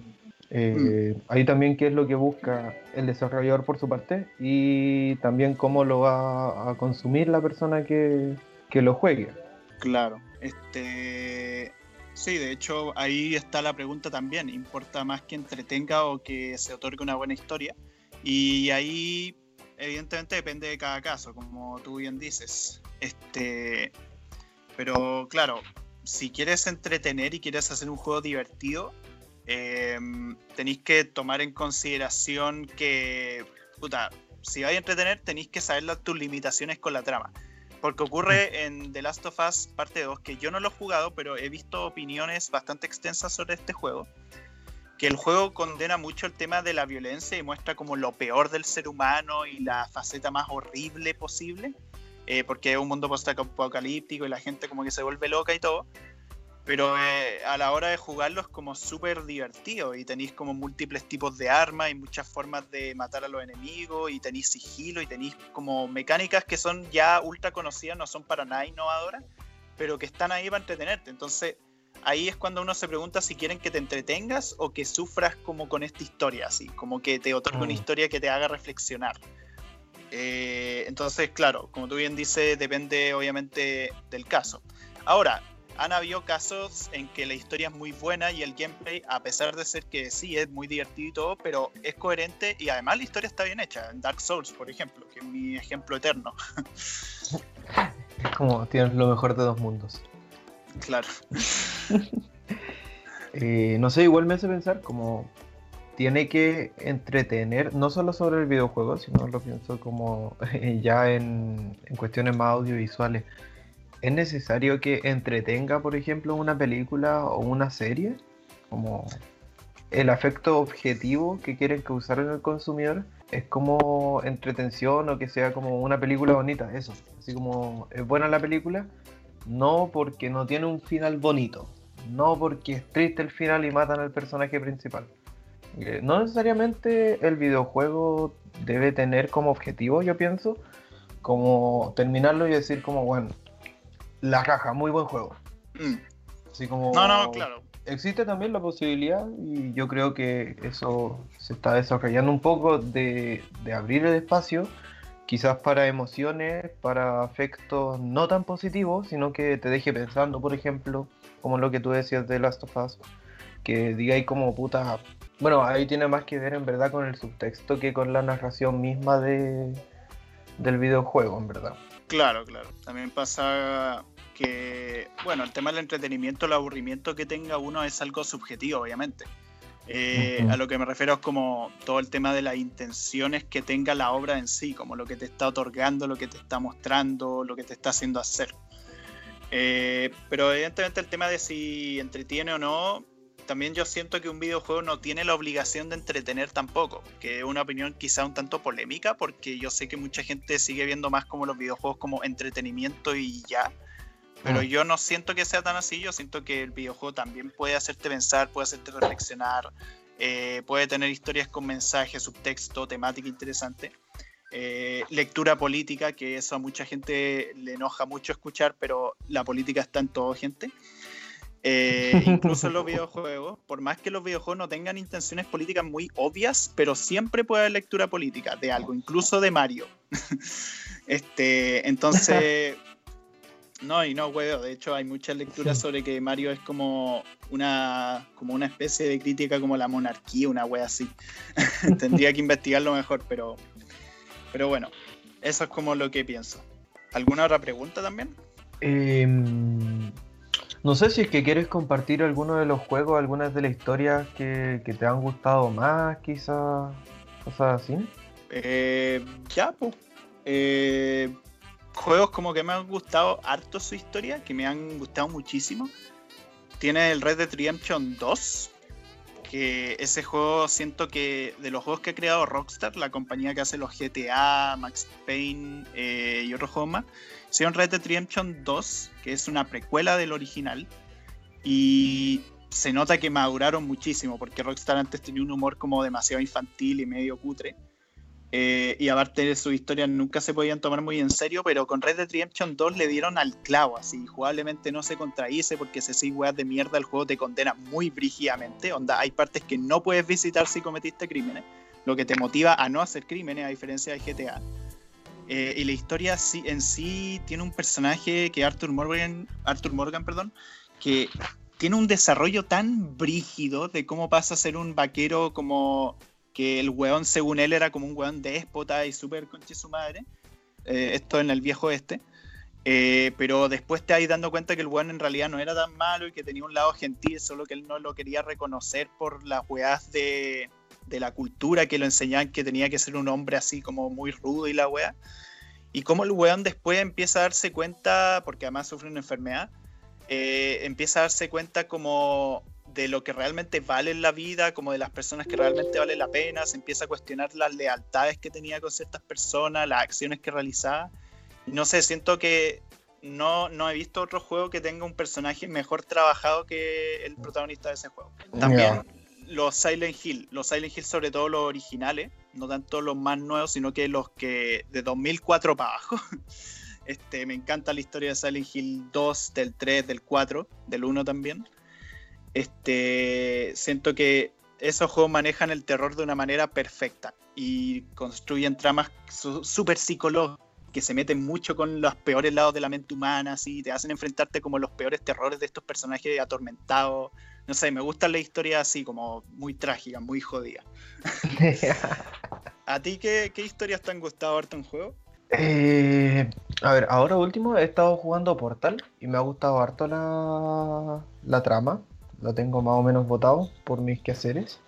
Eh, mm. Ahí también qué es lo que busca el desarrollador por su parte y también cómo lo va a consumir la persona que, que lo juegue. Claro, este sí, de hecho ahí está la pregunta también. ¿Importa más que entretenga o que se otorgue una buena historia? Y ahí evidentemente depende de cada caso, como tú bien dices. Este, pero claro, si quieres entretener y quieres hacer un juego divertido, em, tenéis que tomar en consideración que, puta, si vais a entretener, tenéis que saber tus limitaciones con la trama. Porque ocurre mm. en The Last of Us parte 2, que yo no lo he jugado, pero he visto opiniones bastante extensas sobre este juego. Que el juego condena mucho el tema de la violencia y muestra como lo peor del ser humano y la faceta más horrible posible, eh, porque es un mundo post-apocalíptico y la gente como que se vuelve loca y todo. Pero eh, a la hora de jugarlo es como súper divertido y tenéis como múltiples tipos de armas y muchas formas de matar a los enemigos y tenéis sigilo y tenéis como mecánicas que son ya ultra conocidas, no son para nada innovadoras, pero que están ahí para entretenerte. Entonces ahí es cuando uno se pregunta si quieren que te entretengas o que sufras como con esta historia, así, como que te otorgue una mm. historia que te haga reflexionar. Eh, entonces, claro, como tú bien dices, depende obviamente del caso. Ahora, han habido casos en que la historia es muy buena y el gameplay, a pesar de ser que sí es muy divertido y todo, pero es coherente y además la historia está bien hecha. En Dark Souls, por ejemplo, que es mi ejemplo eterno. Es como tienes lo mejor de dos mundos. Claro. Eh, no sé, igual me hace pensar como tiene que entretener, no solo sobre el videojuego, sino lo pienso como ya en, cuestiones más audiovisuales. ¿Es necesario que entretenga, por ejemplo, una película o una serie? Como el afecto objetivo que quieren causar en el consumidor es como entretención o que sea como una película bonita, eso. Así como es buena la película, no porque no tiene un final bonito, no porque es triste el final y matan al personaje principal. Eh, no necesariamente el videojuego debe tener como objetivo, yo pienso, como terminarlo y decir como, bueno, la caja, muy buen juego. Mm. Así como... No, no, claro. Existe también la posibilidad, y yo creo que eso se está desarrollando un poco, de, de abrir el espacio quizás para emociones, para afectos no tan positivos, sino que te deje pensando, por ejemplo, como lo que tú decías de Last of Us, que digáis como puta, bueno, ahí tiene más que ver en verdad con el subtexto que con la narración misma de, del videojuego, en verdad. Claro, claro. También pasa que, bueno, el tema del entretenimiento, el aburrimiento que tenga uno es algo subjetivo, obviamente. Eh, a lo que me refiero es como todo el tema de las intenciones que tenga la obra en sí, como lo que te está otorgando, lo que te está mostrando, lo que te está haciendo hacer. Eh, pero evidentemente el tema de si entretiene o no, también yo siento que un videojuego no tiene la obligación de entretener tampoco, que es una opinión quizá un tanto polémica, porque yo sé que mucha gente sigue viendo más como los videojuegos como entretenimiento y ya. Pero mm. yo no siento que sea tan así, yo siento que el videojuego también puede hacerte pensar, puede hacerte reflexionar, eh, puede tener historias con mensajes, subtexto, temática interesante. Eh, lectura política, que eso a mucha gente le enoja mucho escuchar, pero la política está en todo, gente. Eh, incluso en los videojuegos, por más que los videojuegos no tengan intenciones políticas muy obvias, pero siempre puede haber lectura política de algo, incluso de Mario. este, entonces, no, y no, weón. De hecho, hay muchas lecturas sobre que Mario es como una, como una especie de crítica como la monarquía, una wea así. Tendría que investigarlo mejor, pero, pero bueno, eso es como lo que pienso. ¿Alguna otra pregunta también? Em, no sé si es que quieres compartir alguno de los juegos, algunas de las historias que, te han gustado más, quizás, cosas así. Eh, ya, pues. Eh, juegos como que me han gustado harto su historia, que me han gustado muchísimo. Tiene el Red Dead Redemption 2, que ese juego siento que de los juegos que ha creado Rockstar, la compañía que hace los GTA, Max Payne eh, y otros juegos más, se un Red Dead Redemption 2, que es una precuela del original. Y se nota que maduraron muchísimo, porque Rockstar antes tenía un humor como demasiado infantil y medio cutre. Eh, y aparte de su historia nunca se podían tomar muy en serio, pero con Red Dead Redemption 2 le dieron al clavo, así, jugablemente no se contradice porque ese sí weas de mierda el juego te condena muy brígidamente, onda, hay partes que no puedes visitar si cometiste crímenes, lo que te motiva a no hacer crímenes a diferencia de GTA. Eh, y la historia en sí tiene un personaje que Arthur Morgan, Arthur Morgan, perdón, que tiene un desarrollo tan brígido de cómo pasa a ser un vaquero como que el weón, según él, era como un weón déspota y súper conche su madre. Eh, esto en el viejo este. Pero después te vas dando cuenta que el weón en realidad no era tan malo y que tenía un lado gentil, solo que él no lo quería reconocer por las weas de, de la cultura que lo enseñaban que tenía que ser un hombre así como muy rudo y la wea. Y como el weón después empieza a darse cuenta, porque además sufre una enfermedad, eh, empieza a darse cuenta como de lo que realmente vale en la vida, como de las personas que realmente vale la pena, se empieza a cuestionar las lealtades que tenía con ciertas personas, las acciones que realizaba. No sé, siento que no, no he visto otro juego que tenga un personaje mejor trabajado que el protagonista de ese juego. También los Silent Hill, los Silent Hill sobre todo los originales, no tanto los más nuevos, sino que los que de 2004 para abajo. Este, me encanta la historia de Silent Hill 2, del 3, del 4, del 1 también. Este, siento que esos juegos manejan el terror de una manera perfecta y construyen tramas súper psicológicas que se meten mucho con los peores lados de la mente humana, así, te hacen enfrentarte como los peores terrores de estos personajes atormentados. No sé, me gusta la historia así, como muy trágica, muy jodida. ¿A ti qué, qué, historias te han gustado harto en juego? Eh, a ver, ahora último he estado jugando Portal y me ha gustado harto la, la trama. Lo tengo más o menos votado por mis quehaceres.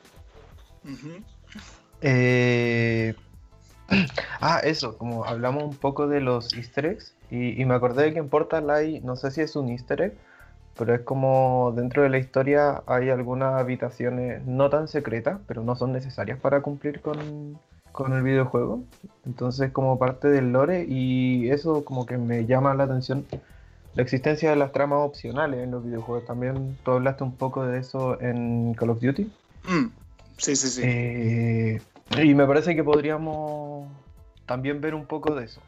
eh, Ah, eso, como hablamos un poco de los easter eggs, y, me acordé de que en Portal hay, no sé si es un easter egg, pero es como dentro de la historia hay algunas habitaciones no tan secretas, pero no son necesarias para cumplir con, con el videojuego. Entonces como parte del lore y eso como que me llama la atención la existencia de las tramas opcionales en los videojuegos. También tú hablaste un poco de eso en Call of Duty. Mm, sí, sí, sí. Eh, y me parece que podríamos también ver un poco de eso.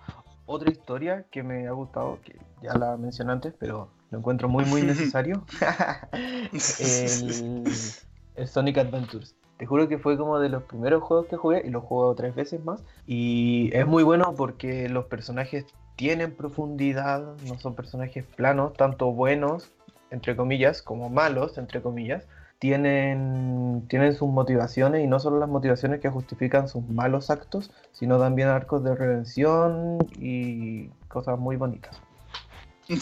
Otra historia que me ha gustado, que ya la mencioné antes, pero lo encuentro muy, muy necesario, el, Sonic Adventures. Te juro que fue como de los primeros juegos que jugué y lo juego tres veces más. Y es muy bueno porque los personajes tienen profundidad, no son personajes planos, tanto buenos, entre comillas, como malos, entre comillas tienen, tienen sus motivaciones y no solo las motivaciones que justifican sus malos actos, sino también arcos de redención y cosas muy bonitas.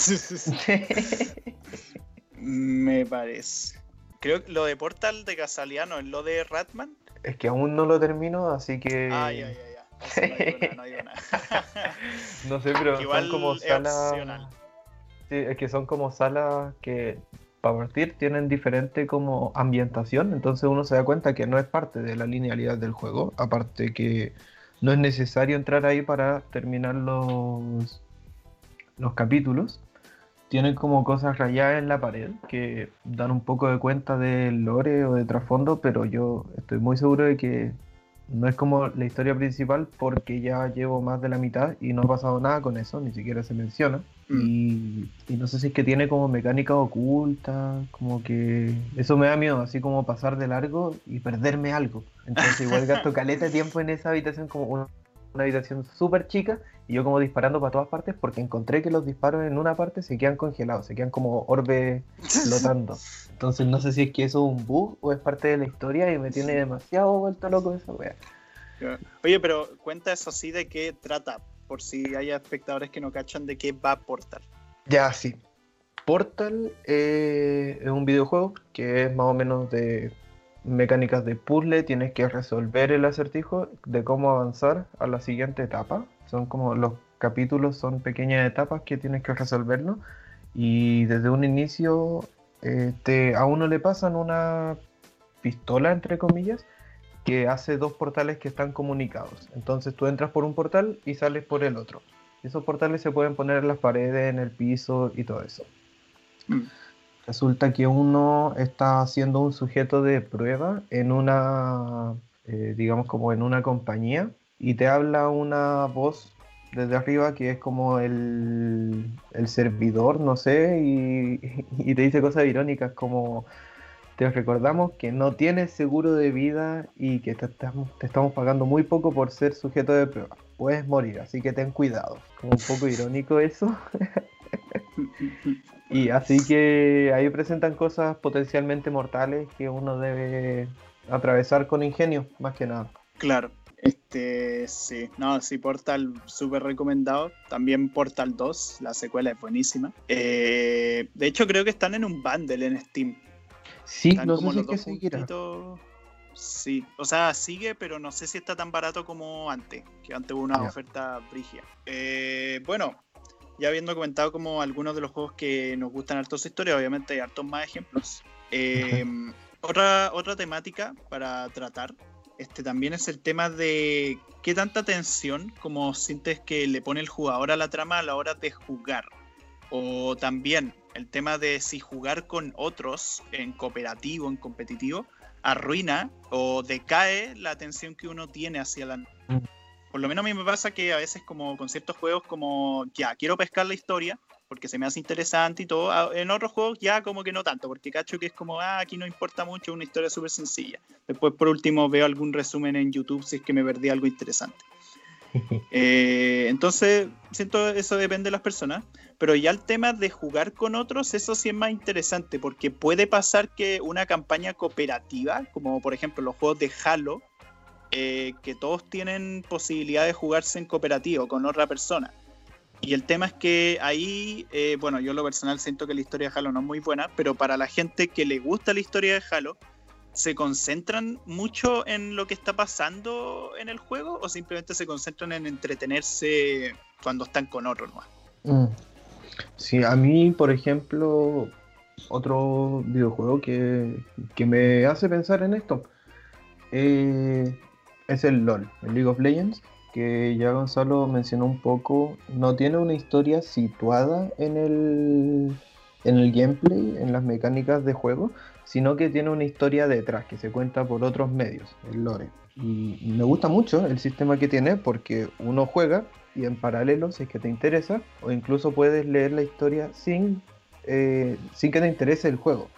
Me parece. Creo que lo de Portal de Casaliano es lo de Ratman. Es que aún no lo termino, así que. Ay, ay, ay. No, digo nada, no, sé, pero son como salas. Sí, es que son como salas que para partir tienen diferente como ambientación, entonces uno se da cuenta que no es parte de la linealidad del juego, aparte que no es necesario entrar ahí para terminar los, los capítulos. Tienen como cosas rayadas en la pared que dan un poco de cuenta del lore o de trasfondo, pero yo estoy muy seguro de que no es como la historia principal porque ya llevo más de la mitad y no ha pasado nada con eso, ni siquiera se menciona. Mm. Y, no sé si es que tiene como mecánica oculta, como que eso me da miedo, así como pasar de largo y perderme algo. Entonces igual gasto caleta de tiempo en esa habitación como una, habitación súper chica y yo como disparando para todas partes porque encontré que los disparos en una parte se quedan congelados, se quedan como orbes flotando. Entonces no sé si es que eso es un bug o es parte de la historia y me tiene demasiado vuelto loco esa wea. Oye, pero cuenta eso sí de qué trata, por si hay espectadores que no cachan de qué va Portal. Ya, sí. Portal eh, es un videojuego que es más o menos de mecánicas de puzzle, tienes que resolver el acertijo de cómo avanzar a la siguiente etapa. Son como los capítulos, son pequeñas etapas que tienes que resolverlo. Y desde un inicio este, a uno le pasan una pistola, entre comillas, que hace dos portales que están comunicados. Entonces tú entras por un portal y sales por el otro. Esos portales se pueden poner en las paredes, en el piso y todo eso. Mm. Resulta que uno está haciendo un sujeto de prueba en una, eh, digamos como en una compañía y te habla una voz desde arriba que es como el, el servidor, no sé, y, y te dice cosas irónicas como te recordamos que no tienes seguro de vida y que te estamos, te estamos pagando muy poco por ser sujeto de prueba. Puedes morir, así que ten cuidado. Como un poco irónico eso. y así que ahí presentan cosas potencialmente mortales que uno debe atravesar con ingenio, más que nada. Claro. Este, sí, no, sí, Portal súper recomendado. También Portal 2, la secuela es buenísima. Eh, de hecho, creo que están en un bundle en Steam. Sí, no sé si es que seguirá. Sí, o sea, sigue, pero no sé si está tan barato como antes, que antes hubo una oferta brigia. Eh, bueno, ya habiendo comentado como algunos de los juegos que nos gustan hartos historia, obviamente hay hartos más ejemplos. Em, otra, otra temática para tratar este, también es el tema de qué tanta atención como sientes que le pone el jugador a la trama a la hora de jugar. O también el tema de si jugar con otros en cooperativo, en competitivo, arruina o decae la atención que uno tiene hacia la... Por lo menos a mí me pasa que a veces como con ciertos juegos como, ya, quiero pescar la historia, porque se me hace interesante y todo. En otros juegos ya como que no tanto, porque cacho que es como, ah, aquí no importa mucho, una historia súper sencilla. Después por último veo algún resumen en YouTube si es que me perdí algo interesante. Eh, entonces, siento eso depende de las personas, pero ya el tema de jugar con otros, eso sí es más interesante, porque puede pasar que una campaña cooperativa, como por ejemplo los juegos de Halo, eh, que todos tienen posibilidad de jugarse en cooperativo con otra persona y el tema es que ahí, eh, bueno, yo lo personal siento que la historia de Halo no es muy buena, pero para la gente que le gusta la historia de Halo, ¿se concentran mucho en lo que está pasando en el juego o simplemente se concentran en entretenerse cuando están con otros mm. Sí, a mí, por ejemplo, otro videojuego que, me hace pensar en esto eh, es el LOL, el League of Legends que ya Gonzalo mencionó un poco, no tiene una historia situada en el, en el gameplay, en las mecánicas de juego, sino que tiene una historia detrás que se cuenta por otros medios, el lore. Y me gusta mucho el sistema que tiene porque uno juega y en paralelo, si es que te interesa, o incluso puedes leer la historia sin, eh, sin que te interese el juego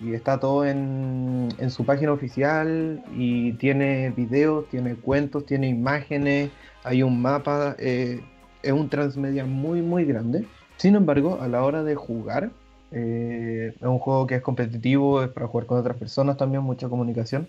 y está todo en, su página oficial y tiene videos, tiene cuentos, tiene imágenes, hay un mapa, eh, es un transmedia muy muy grande. Sin embargo, a la hora de jugar, eh, es un juego que es competitivo, es para jugar con otras personas también, mucha comunicación.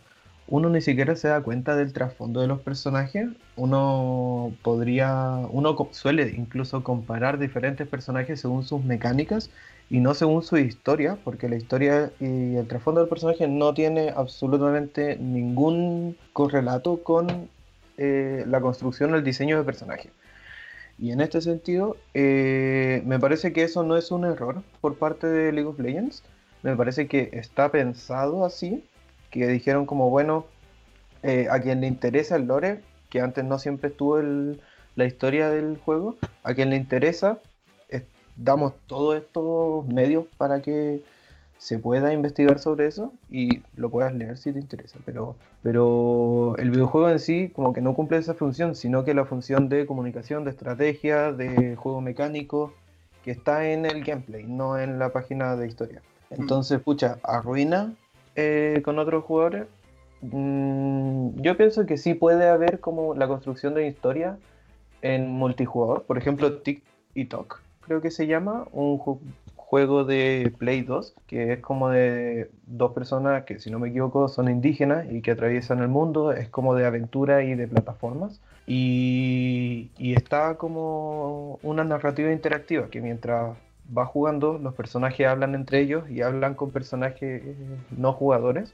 Uno ni siquiera se da cuenta del trasfondo de los personajes. Uno podría, uno suele incluso comparar diferentes personajes según sus mecánicas y no según su historia, porque la historia y el trasfondo del personaje no tiene absolutamente ningún correlato con eh, la construcción o el diseño del personaje. Y en este sentido, eh, me parece que eso no es un error por parte de League of Legends. Me parece que está pensado así, que dijeron como, bueno, eh, a quien le interesa el lore, que antes no siempre estuvo la historia del juego, a quien le interesa, damos todos estos medios para que se pueda investigar sobre eso y lo puedas leer si te interesa. Pero, pero el videojuego en sí como que no cumple esa función, sino que la función de comunicación, de estrategia, de juego mecánico, que está en el gameplay, no en la página de historia. Mm. Entonces, pucha, arruina eh, con otros jugadores. Mm, yo pienso que sí puede haber como la construcción de historia en multijugador, por ejemplo, Tic y creo que se llama, un juego de Play 2, que es como de dos personas que, si no me equivoco, son indígenas y que atraviesan el mundo, es como de aventura y de plataformas. Y está como una narrativa interactiva, que mientras va jugando, los personajes hablan entre ellos y hablan con personajes no jugadores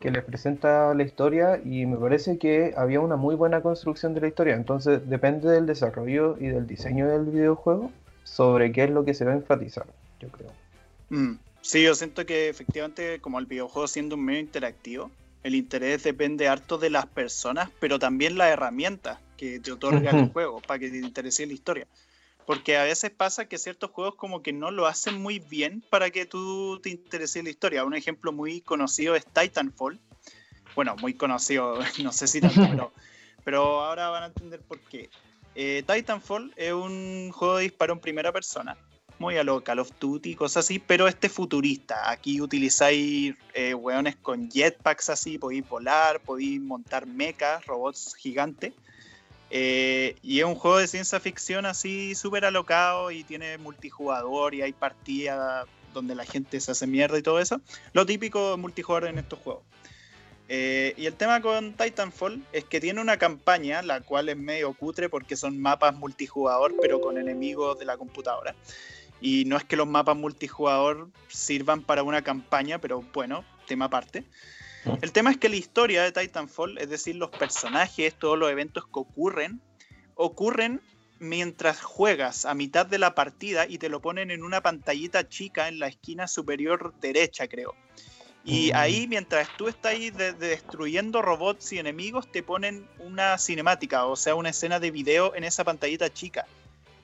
que les presenta la historia y me parece que había una muy buena construcción de la historia. Entonces depende del desarrollo y del diseño del videojuego sobre qué es lo que se va a enfatizar, yo creo. Mm. Sí, yo siento que efectivamente, como el videojuego siendo un medio interactivo, el interés depende harto de las personas, pero también las herramientas que te otorga el juego para que te interese la historia. Porque a veces pasa que ciertos juegos como que no lo hacen muy bien para que tú te interese la historia. Un ejemplo muy conocido es Titanfall. Bueno, muy conocido, no sé si tanto, pero, pero ahora van a entender por qué. Eh, Titanfall es un juego de disparo en primera persona, muy a lo Call of Duty, cosas así, pero este futurista. Aquí utilizáis eh, weones con jetpacks así, podéis volar, podéis montar mechas, robots gigantes. Eh, y es un juego de ciencia ficción así súper alocado y tiene multijugador y hay partidas donde la gente se hace mierda y todo eso. Lo típico multijugador en estos juegos. Eh, y el tema con Titanfall es que tiene una campaña, la cual es medio cutre porque son mapas multijugador, pero con enemigos de la computadora. Y no es que los mapas multijugador sirvan para una campaña, pero bueno, tema aparte. El tema es que la historia de Titanfall, es decir, los personajes, todos los eventos que ocurren, ocurren mientras juegas a mitad de la partida y te lo ponen en una pantallita chica en la esquina superior derecha, creo. Y mm. ahí, mientras tú estás ahí destruyendo robots y enemigos, te ponen una cinemática, o sea, una escena de video en esa pantallita chica.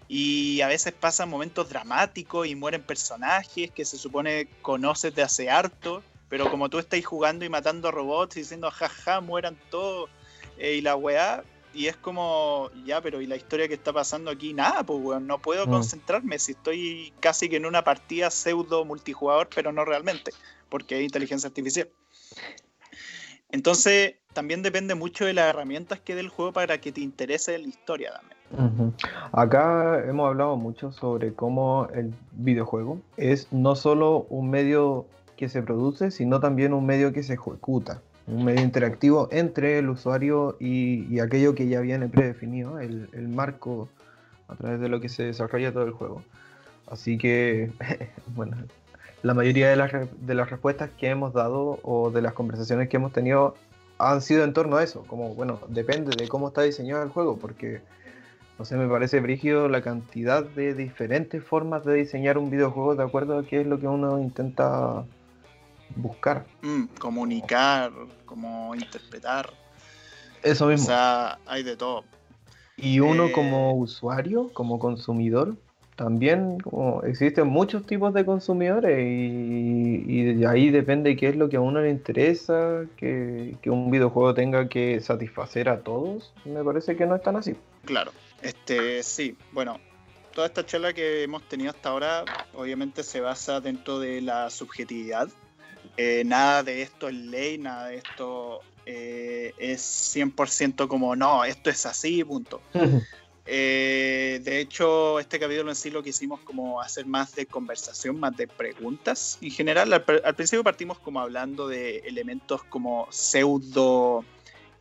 Y a veces pasan momentos dramáticos y mueren personajes que se supone conoces de hace harto, pero como tú estás jugando y matando robots y diciendo jaja, mueran todos, eh, y la weá, y es como, ya, pero ¿y la historia que está pasando aquí? Nada, pues, weón, no puedo mm. concentrarme si estoy casi que en una partida pseudo multijugador, pero no realmente, porque es inteligencia artificial. Entonces, también depende mucho de las herramientas que dé el juego para que te interese la historia también. Acá hemos hablado mucho sobre cómo el videojuego es no solo un medio que se produce, sino también un medio que se ejecuta un medio interactivo entre el usuario y, aquello que ya viene predefinido, el, marco a través de lo que se desarrolla todo el juego. Así que, bueno, la mayoría de las, de las respuestas que hemos dado o de las conversaciones que hemos tenido han sido en torno a eso, como, bueno, depende de cómo está diseñado el juego, porque, no sé, me parece brígido la cantidad de diferentes formas de diseñar un videojuego de acuerdo a qué es lo que uno intenta buscar. Mm, comunicar, como interpretar. Eso mismo. O sea, hay de todo. Y uno eh, como usuario, como consumidor, también como existen muchos tipos de consumidores y, de ahí depende qué es lo que a uno le interesa, que, que, un videojuego tenga que satisfacer a todos, me parece que no es tan así. Claro, este sí, bueno, toda esta charla que hemos tenido hasta ahora obviamente se basa dentro de la subjetividad eh, nada de esto es ley, nada de esto eh, es 100% como, no, esto es así, punto. Eh, de hecho, este capítulo en sí lo quisimos como hacer más de conversación, más de preguntas. En general, al, principio partimos como hablando de elementos como pseudo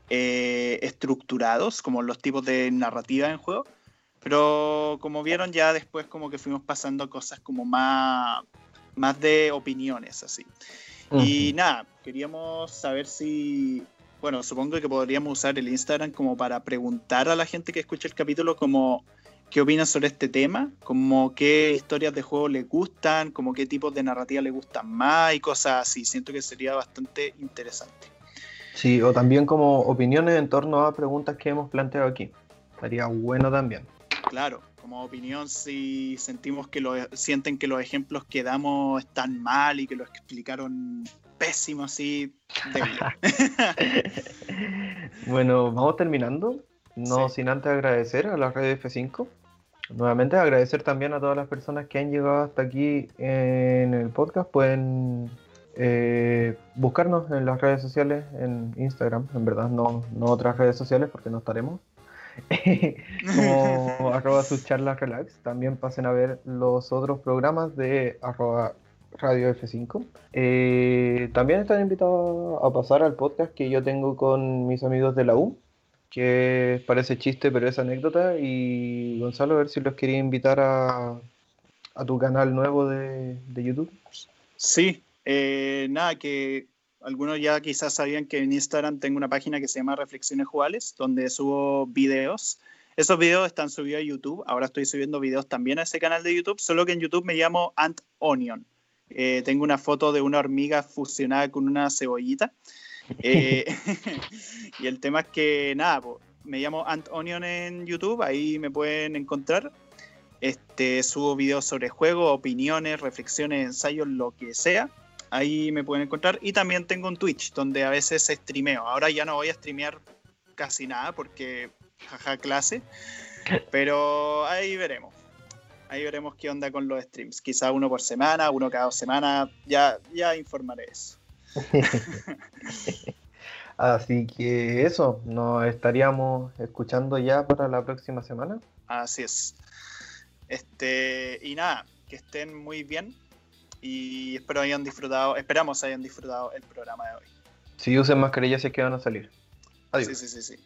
estructurados, como los tipos de narrativa en juego. Pero como vieron ya después como que fuimos pasando cosas como más, más de opiniones así. Y nada, queríamos saber si, bueno, supongo que podríamos usar el Instagram como para preguntar a la gente que escucha el capítulo como qué opinan sobre este tema, como qué historias de juego les gustan, como qué tipos de narrativa les gustan más y cosas así. Siento que sería bastante interesante. Sí, o también como opiniones en torno a preguntas que hemos planteado aquí. Estaría bueno también. Claro, como opinión si sentimos que lo sienten que los ejemplos que damos están mal y que lo explicaron pésimo así bueno vamos terminando. No sin antes agradecer a la red F5 nuevamente agradecer también a todas las personas que han llegado hasta aquí en el podcast. Pueden eh, buscarnos en las redes sociales en Instagram en verdad no, no otras redes sociales porque no estaremos como arroba sus charlas relax. También pasen a ver los otros programas de arroba Radio F5. Eh, también están invitados a pasar al podcast que yo tengo con mis amigos de la U, que parece chiste, pero es anécdota. Y Gonzalo, a ver si los quería invitar a, a tu canal nuevo de, de YouTube. Sí, eh, nada, que algunos ya quizás sabían que en Instagram tengo una página que se llama Reflexiones Jugales, donde subo videos. Esos videos están subidos a YouTube. Ahora estoy subiendo videos también a ese canal de YouTube, solo que en YouTube me llamo Ant Onion. Eh, tengo una foto de una hormiga fusionada con una cebollita. Eh, y el tema es que, nada, me llamo Ant Onion en YouTube, ahí me pueden encontrar. Este, subo videos sobre juegos, opiniones, reflexiones, ensayos, lo que sea. Ahí me pueden encontrar. Y también tengo un Twitch donde a veces streameo. Ahora ya no voy a streamear casi nada porque jaja clase. Pero ahí veremos. Ahí veremos qué onda con los streams. Quizá uno por semana, uno cada dos semanas. Ya, ya informaré eso. Así que eso, nos estaríamos escuchando ya para la próxima semana. Así es. Este, y nada, que estén muy bien y espero hayan disfrutado, esperamos hayan disfrutado el programa de hoy. Si usen mascarillas, se que van a salir. Adiós. Sí, sí, sí, sí.